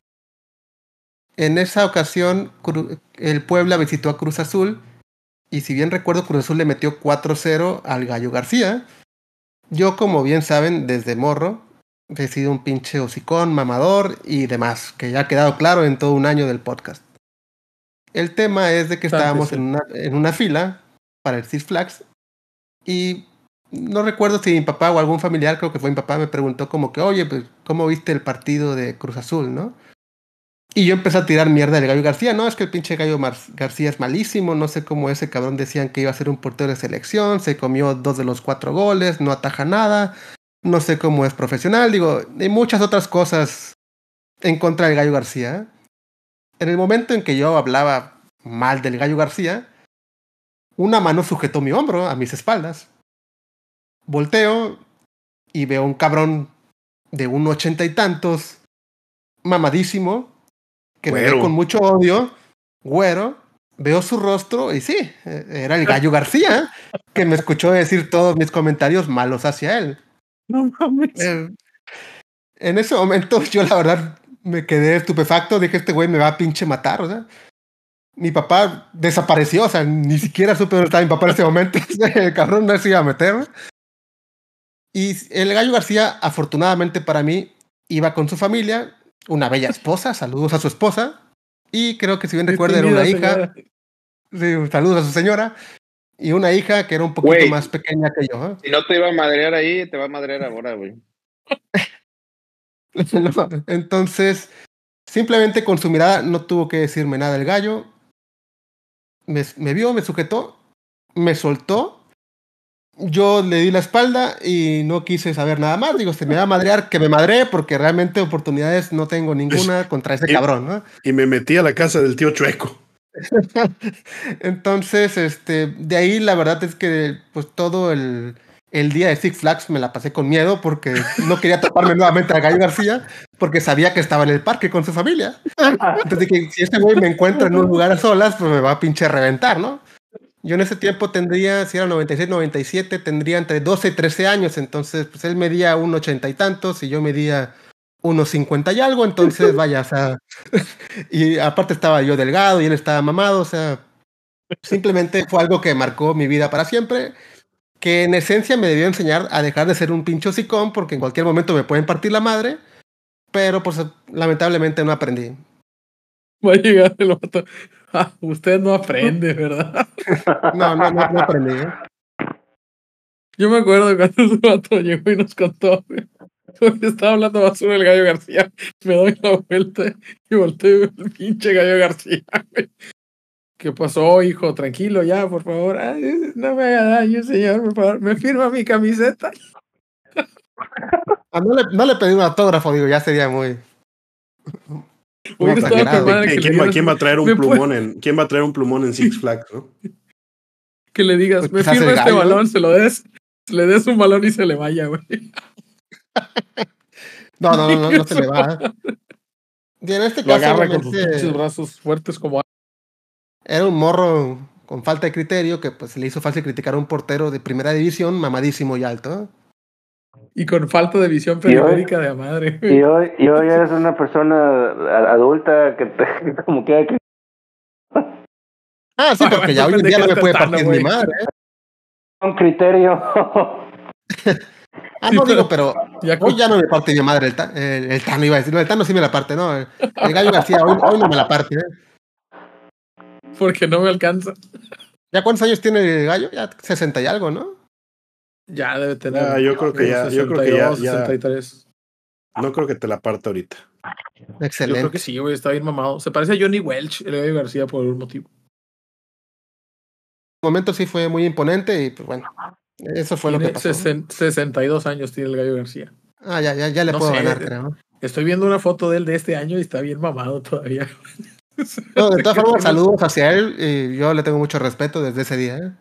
En esa ocasión, el Puebla visitó a Cruz Azul, y si bien recuerdo, Cruz Azul le metió 4-0 al Gallo García. Yo, como bien saben, desde morro, he sido un pinche hocicón, mamador y demás, que ya ha quedado claro en todo un año del podcast. El tema es de que estábamos sí. en una, en una fila para el Six Flags y no recuerdo si mi papá o algún familiar, creo que fue mi papá, me preguntó como que, oye, pues, ¿cómo viste el partido de Cruz Azul, no? Y yo empecé a tirar mierda del Gallo García, no, es que el pinche Gallo García es malísimo, no sé cómo ese cabrón decían que iba a ser un portero de selección, se comió dos de los cuatro goles, no ataja nada, no sé cómo es profesional, digo, y muchas otras cosas en contra del Gallo García. En el momento en que yo hablaba mal del Gallo García, una mano sujetó mi hombro a mis espaldas. Volteo y veo un cabrón de un ochenta y tantos, mamadísimo, que me Güero. ve con mucho odio, güero, veo su rostro y sí, eh, era el Gallo García, que me escuchó decir todos mis comentarios malos hacia él. No mames. Eh, en ese momento yo la verdad me quedé estupefacto, dije este güey me va a pinche matar, o sea. Mi papá desapareció, o sea, ni siquiera supe dónde estaba mi papá en ese momento. El cabrón no se iba a meter. Y el gallo García, afortunadamente para mí, iba con su familia, una bella esposa, saludos a su esposa. Y creo que si bien recuerdo era una hija, sí, saludos a su señora. Y una hija que era un poquito más pequeña que yo. ¿eh? Si no te iba a madrear ahí, te va a madrear ahora, güey. Entonces, simplemente con su mirada no tuvo que decirme nada el gallo. Me, me vio, me sujetó, me soltó. Yo le di la espalda y no quise saber nada más. Digo, se me va a madrear, que me madré, porque realmente oportunidades no tengo ninguna contra ese Y- cabrón, ¿no? Y me metí a la casa del tío Chueco. Entonces, este, de ahí la verdad es que pues todo el, el día de Six Flags me la pasé con miedo porque no quería toparme nuevamente a Gallo García porque sabía que estaba en el parque con su familia. Entonces dije, si este güey me encuentra en un lugar a solas, pues me va a pinche reventar, ¿no? Yo en ese tiempo tendría, si era 96, 97, tendría entre 12 y 13 años, entonces pues él medía un ochenta y tantos y yo medía unos 50 y algo, entonces vaya, o sea, y aparte estaba yo delgado y él estaba mamado, o sea, simplemente fue algo que marcó mi vida para siempre, que en esencia me debió enseñar a dejar de ser un pincho sicón, porque en cualquier momento me pueden partir la madre, pero pues lamentablemente no aprendí. Va a llegar el vato. Usted no aprende, ¿verdad? No, no, no, no aprendí. ¿eh? Yo me acuerdo cuando ese vato llegó y nos contó. güey. Estaba hablando basura del gallo García. Me doy la vuelta y volteo el pinche gallo García. güey. ¿Qué pasó, hijo? Tranquilo ya, por favor. Ay, no me haga daño, señor, por favor. Me firma mi camiseta. Ah, no, le, no le pedí un autógrafo, digo, ya sería muy... con que ¿Quién, va, dieras- quién va a traer un ¿Me puede- plumón en, ¿Quién va a traer un plumón en Six Flags, no? Que le digas, Pues me firma este gallo, ¿no? balón, se lo des. Le des un balón y se le vaya, güey. No, no, no, no, no se le va. Y en este Lo caso, agarra con sus pinches brazos fuertes como era un morro con falta de criterio que pues le hizo fácil criticar a un portero de primera división, mamadísimo y alto. Y con falta de visión hoy- periférica de a madre. Y hoy, y hoy eres una persona a- adulta que te, como quiera que Ah, sí, Ay, porque ya hoy en día de no me puede partir mi madre. ¿eh? con criterio. Ah, no digo, pero Ya hoy ya no me parte mi madre el, ta- el, el Tano, iba a decir. No, el Tano sí me la parte, ¿no? El, el Gallo García hoy, hoy no me la parte. ¿eh? porque no me alcanza. ¿Ya cuántos años tiene el Gallo? Ya 60 y algo, ¿no? Ya debe tener. Ah, yo creo que ya- yo creo que ya- 62, ya- 63. No creo que te la parta ahorita. Yo Excelente. creo que sí, güey, está bien mamado. Se parece a Johnny Welch, el Gallo García, por algún motivo. En un momento sí fue muy imponente y pues bueno, eso fue lo que pasó. sesen- 62 años tiene el Gallo García. Ah, ya, ya, ya le No puedo sé, ganar, creo. Estoy viendo una foto de él de este año y está bien mamado todavía. No, de todas formas, saludos hacia él y yo le tengo mucho respeto desde ese día. ¿eh?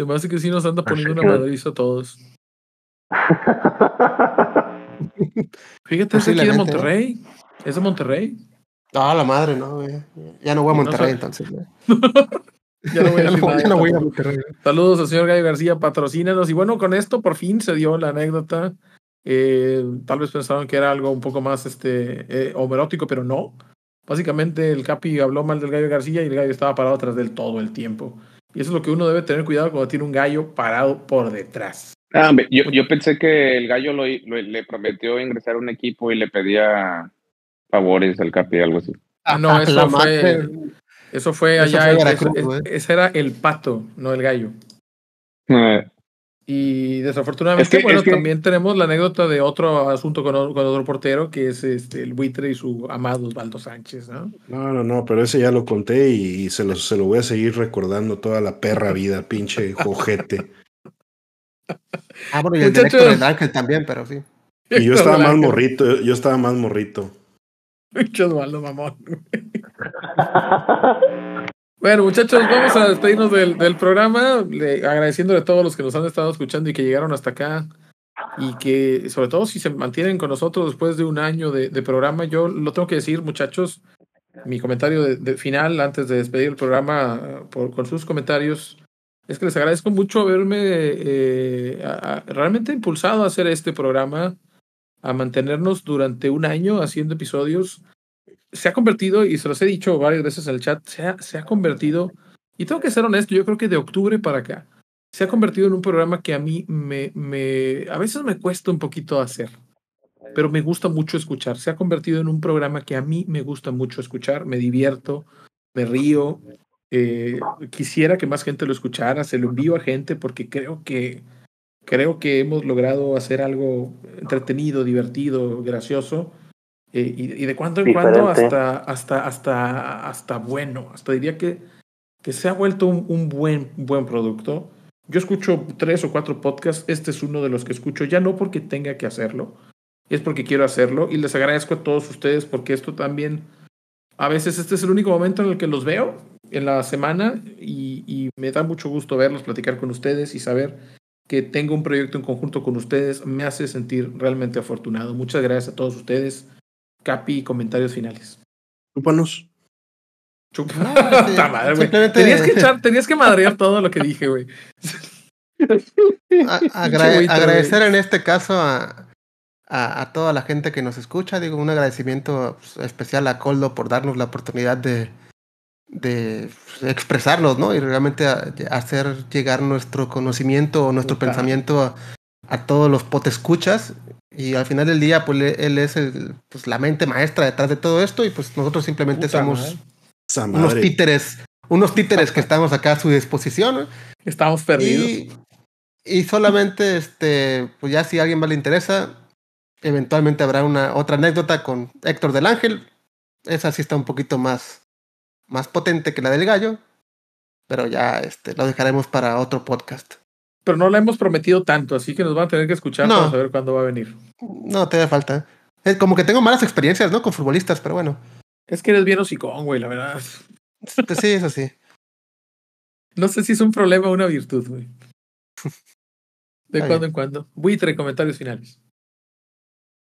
Se me hace que sí nos anda poniendo una madriza a todos. Fíjate, es aquí de Monterrey. ¿Es de Monterrey? Ah, la madre, no, Ya no voy a Monterrey entonces. ya no voy a, ya no voy a Monterrey. Saludos al señor Gallo García, patrocínanos. Y bueno, con esto por fin se dio la anécdota. Eh, tal vez pensaron que era algo un poco más este eh, homerótico, pero no. Básicamente el Capi habló mal del Gallo García y el gallo estaba parado atrás de él todo el tiempo. Y eso es lo que uno debe tener cuidado cuando tiene un gallo parado por detrás. Ah, yo, yo pensé que el gallo lo, le prometió ingresar a un equipo y le pedía favores al Capi, algo así. Ah, no, eso fue, eso fue allá. ese, era el pato, no el gallo. Eh. Y desafortunadamente, bueno, también tenemos la anécdota de otro asunto con, otro portero, que es este, el buitre y su amado Osvaldo Sánchez, ¿no? No, no, no, pero ese ya lo conté y, se, lo, se lo voy a seguir recordando toda la perra vida, pinche jojete. ah, bueno, y el director del Ángel también, pero sí. Y yo estaba más morrito, yo estaba más morrito. Pinche Osvaldo, mamón. Bueno, muchachos, vamos a despedirnos del, programa, le, agradeciéndole a todos los que nos han estado escuchando y que llegaron hasta acá. Y que, sobre todo, si se mantienen con nosotros después de un año de, de programa, yo lo tengo que decir, muchachos, mi comentario de, final antes de despedir el programa por, con sus comentarios es que les agradezco mucho haberme eh, realmente impulsado a hacer este programa, a mantenernos durante un año haciendo episodios se ha convertido, y se los he dicho varias veces en el chat, se ha, se ha convertido, y tengo que ser honesto, yo creo que de octubre para acá, se ha convertido en un programa que a mí me, me, a veces me cuesta un poquito hacer, pero me gusta mucho escuchar. Se ha convertido en un programa que a mí me gusta mucho escuchar, me divierto, me río. Eh, quisiera que más gente lo escuchara, se lo envío a gente porque creo que creo que hemos logrado hacer algo entretenido, divertido, gracioso eh, y, de cuando en cuando hasta, hasta, hasta, hasta bueno, hasta diría que, que se ha vuelto un, buen, buen producto. Yo escucho tres o cuatro podcasts, este es uno de los que escucho, ya no porque tenga que hacerlo, es porque quiero hacerlo y les agradezco a todos ustedes porque esto también, a veces este es el único momento en el que los veo en la semana y, y me da mucho gusto verlos, platicar con ustedes y saber que tengo un proyecto en conjunto con ustedes me hace sentir realmente afortunado. Muchas gracias a todos ustedes. Capi, comentarios finales. Chúpanos. Tenías que echar, tenías que madrear todo lo que dije, güey. agradecer en este caso a, a, toda la gente que nos escucha. Digo, un agradecimiento pues, especial a Coldo por darnos la oportunidad de, de pues, expresarnos, ¿no? Y realmente hacer llegar nuestro conocimiento o nuestro pensamiento a, a todos los potescuchas y al final del día, pues él es el, pues, la mente maestra detrás de todo esto y pues nosotros simplemente somos unos títeres, unos títeres que estamos acá a su disposición. Estamos perdidos. Y, solamente, este, pues ya si a alguien más le interesa, eventualmente habrá una otra anécdota con Héctor del Ángel. Esa sí está un poquito más, más potente que la del gallo, pero ya este, lo dejaremos para otro podcast. Pero no la hemos prometido tanto, así que nos van a tener que escuchar para saber cuándo va a venir. No, te da falta. Es como que tengo malas experiencias, ¿no? Con futbolistas, pero bueno. Es que eres bien hocicón, güey, la verdad. Pues sí, eso sí. No sé si es un problema o una virtud, güey. De cuando en cuando. Buitre, comentarios finales.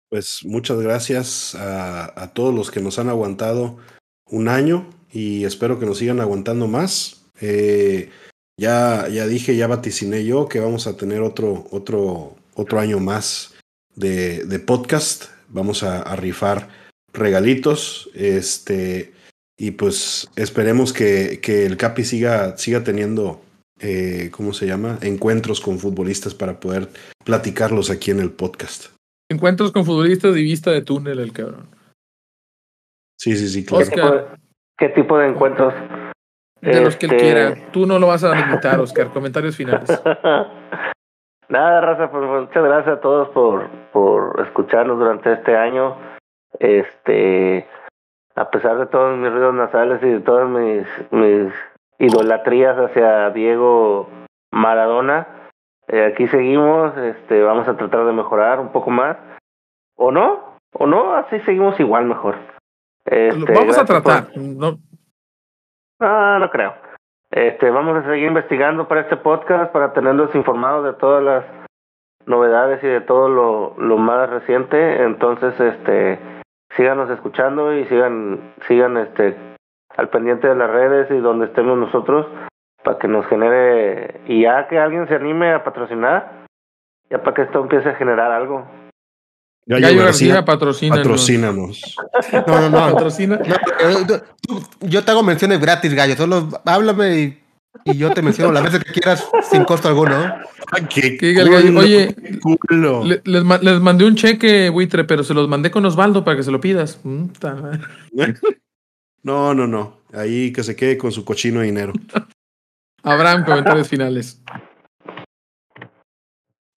Pues muchas gracias a, a, todos los que nos han aguantado un año y espero que nos sigan aguantando más. Eh, ya, ya dije, ya vaticiné yo que vamos a tener otro, otro, otro año más de, de podcast. Vamos a, rifar regalitos. Este, y pues esperemos que, que el Capi siga, siga teniendo, eh, ¿cómo se llama? Encuentros con futbolistas para poder platicarlos aquí en el podcast. Encuentros con futbolistas y vista de túnel, el cabrón. Sí, sí, sí, claro. ¿Qué tipo de encuentros? De los que él quiera. Este, Tú no lo vas a limitar, Oscar. Comentarios finales. Nada, Raza, pues muchas gracias a todos por, por escucharnos durante este año. Este, a pesar de todos mis ruidos nasales y de todas mis, mis idolatrías hacia Diego Maradona, eh, aquí seguimos, este, vamos a tratar de mejorar un poco más. ¿O no? ¿O no? Así seguimos igual mejor. Este, vamos a tratar. No, Ah, no creo. Este, vamos a seguir investigando para este podcast, para tenerlos informados de todas las novedades y de todo lo, lo más reciente. Entonces, este, síganos escuchando y sigan, sigan este, al pendiente de las redes y donde estemos nosotros para que nos genere y ya que alguien se anime a patrocinar, ya para que esto empiece a generar algo. Gallo, Gallo García, García patrocínanos. patrocínanos. No, no, no. Patrocina. no yo, yo te hago menciones gratis, Gallo. Solo háblame y, y yo te menciono las veces que quieras sin costo alguno. ¿Qué gallo, culo, Oye, qué culo. le- les, les mandé un cheque, buitre, pero se los mandé con Osvaldo para que se lo pidas. No, no, no. Ahí que se quede con su cochino de dinero. Abraham, comentarios finales.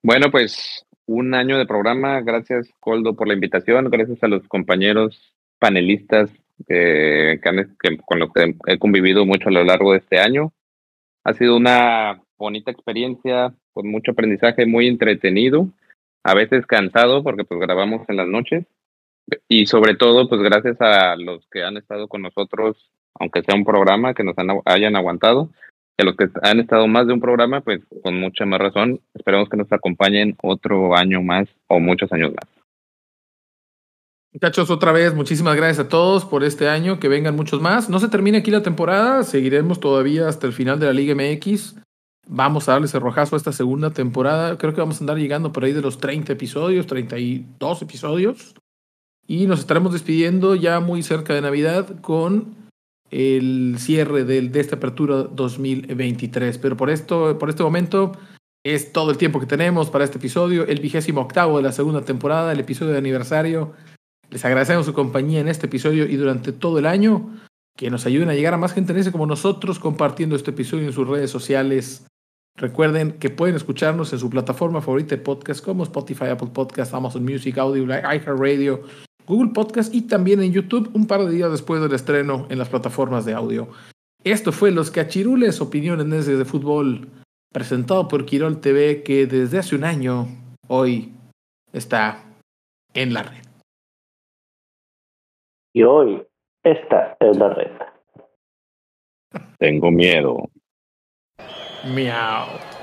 Bueno, pues un año de programa. Gracias, Coldo, por la invitación. Gracias a los compañeros panelistas eh, que han- que- con los que he convivido mucho a lo largo de este año. Ha sido una bonita experiencia, con mucho aprendizaje, muy entretenido, a veces cansado porque pues grabamos en las noches. Y sobre todo, pues gracias a los que han estado con nosotros, aunque sea un programa, que nos han, hayan aguantado. A los que han estado más de un programa, pues con mucha más razón, esperemos que nos acompañen otro año más o muchos años más. Muchachos, otra vez, muchísimas gracias a todos por este año, que vengan muchos más. No se termina aquí la temporada, seguiremos todavía hasta el final de la Liga MX. Vamos a darle ese rojazo a esta segunda temporada. Creo que vamos a andar llegando por ahí de los 30 episodios, 32 episodios. Y nos estaremos despidiendo ya muy cerca de Navidad con el cierre del, de esta apertura 2023. Pero por esto, por este momento, es todo el tiempo que tenemos para este episodio, el vigésimo octavo de la segunda temporada, el episodio de aniversario. Les agradecemos su compañía en este episodio y durante todo el año. Que nos ayuden a llegar a más gente en ese como nosotros, compartiendo este episodio en sus redes sociales. Recuerden que pueden escucharnos en su plataforma favorita de podcast como Spotify, Apple Podcast, Amazon Music, Audio, iHeartRadio, Google Podcast y también en YouTube un par de días después del estreno en las plataformas de audio. Esto fue Los Cachirules, opiniones de fútbol, presentado por Quirol TV, que desde hace un año, hoy, está en la red. Y hoy, esta es la red. Tengo miedo. Miau.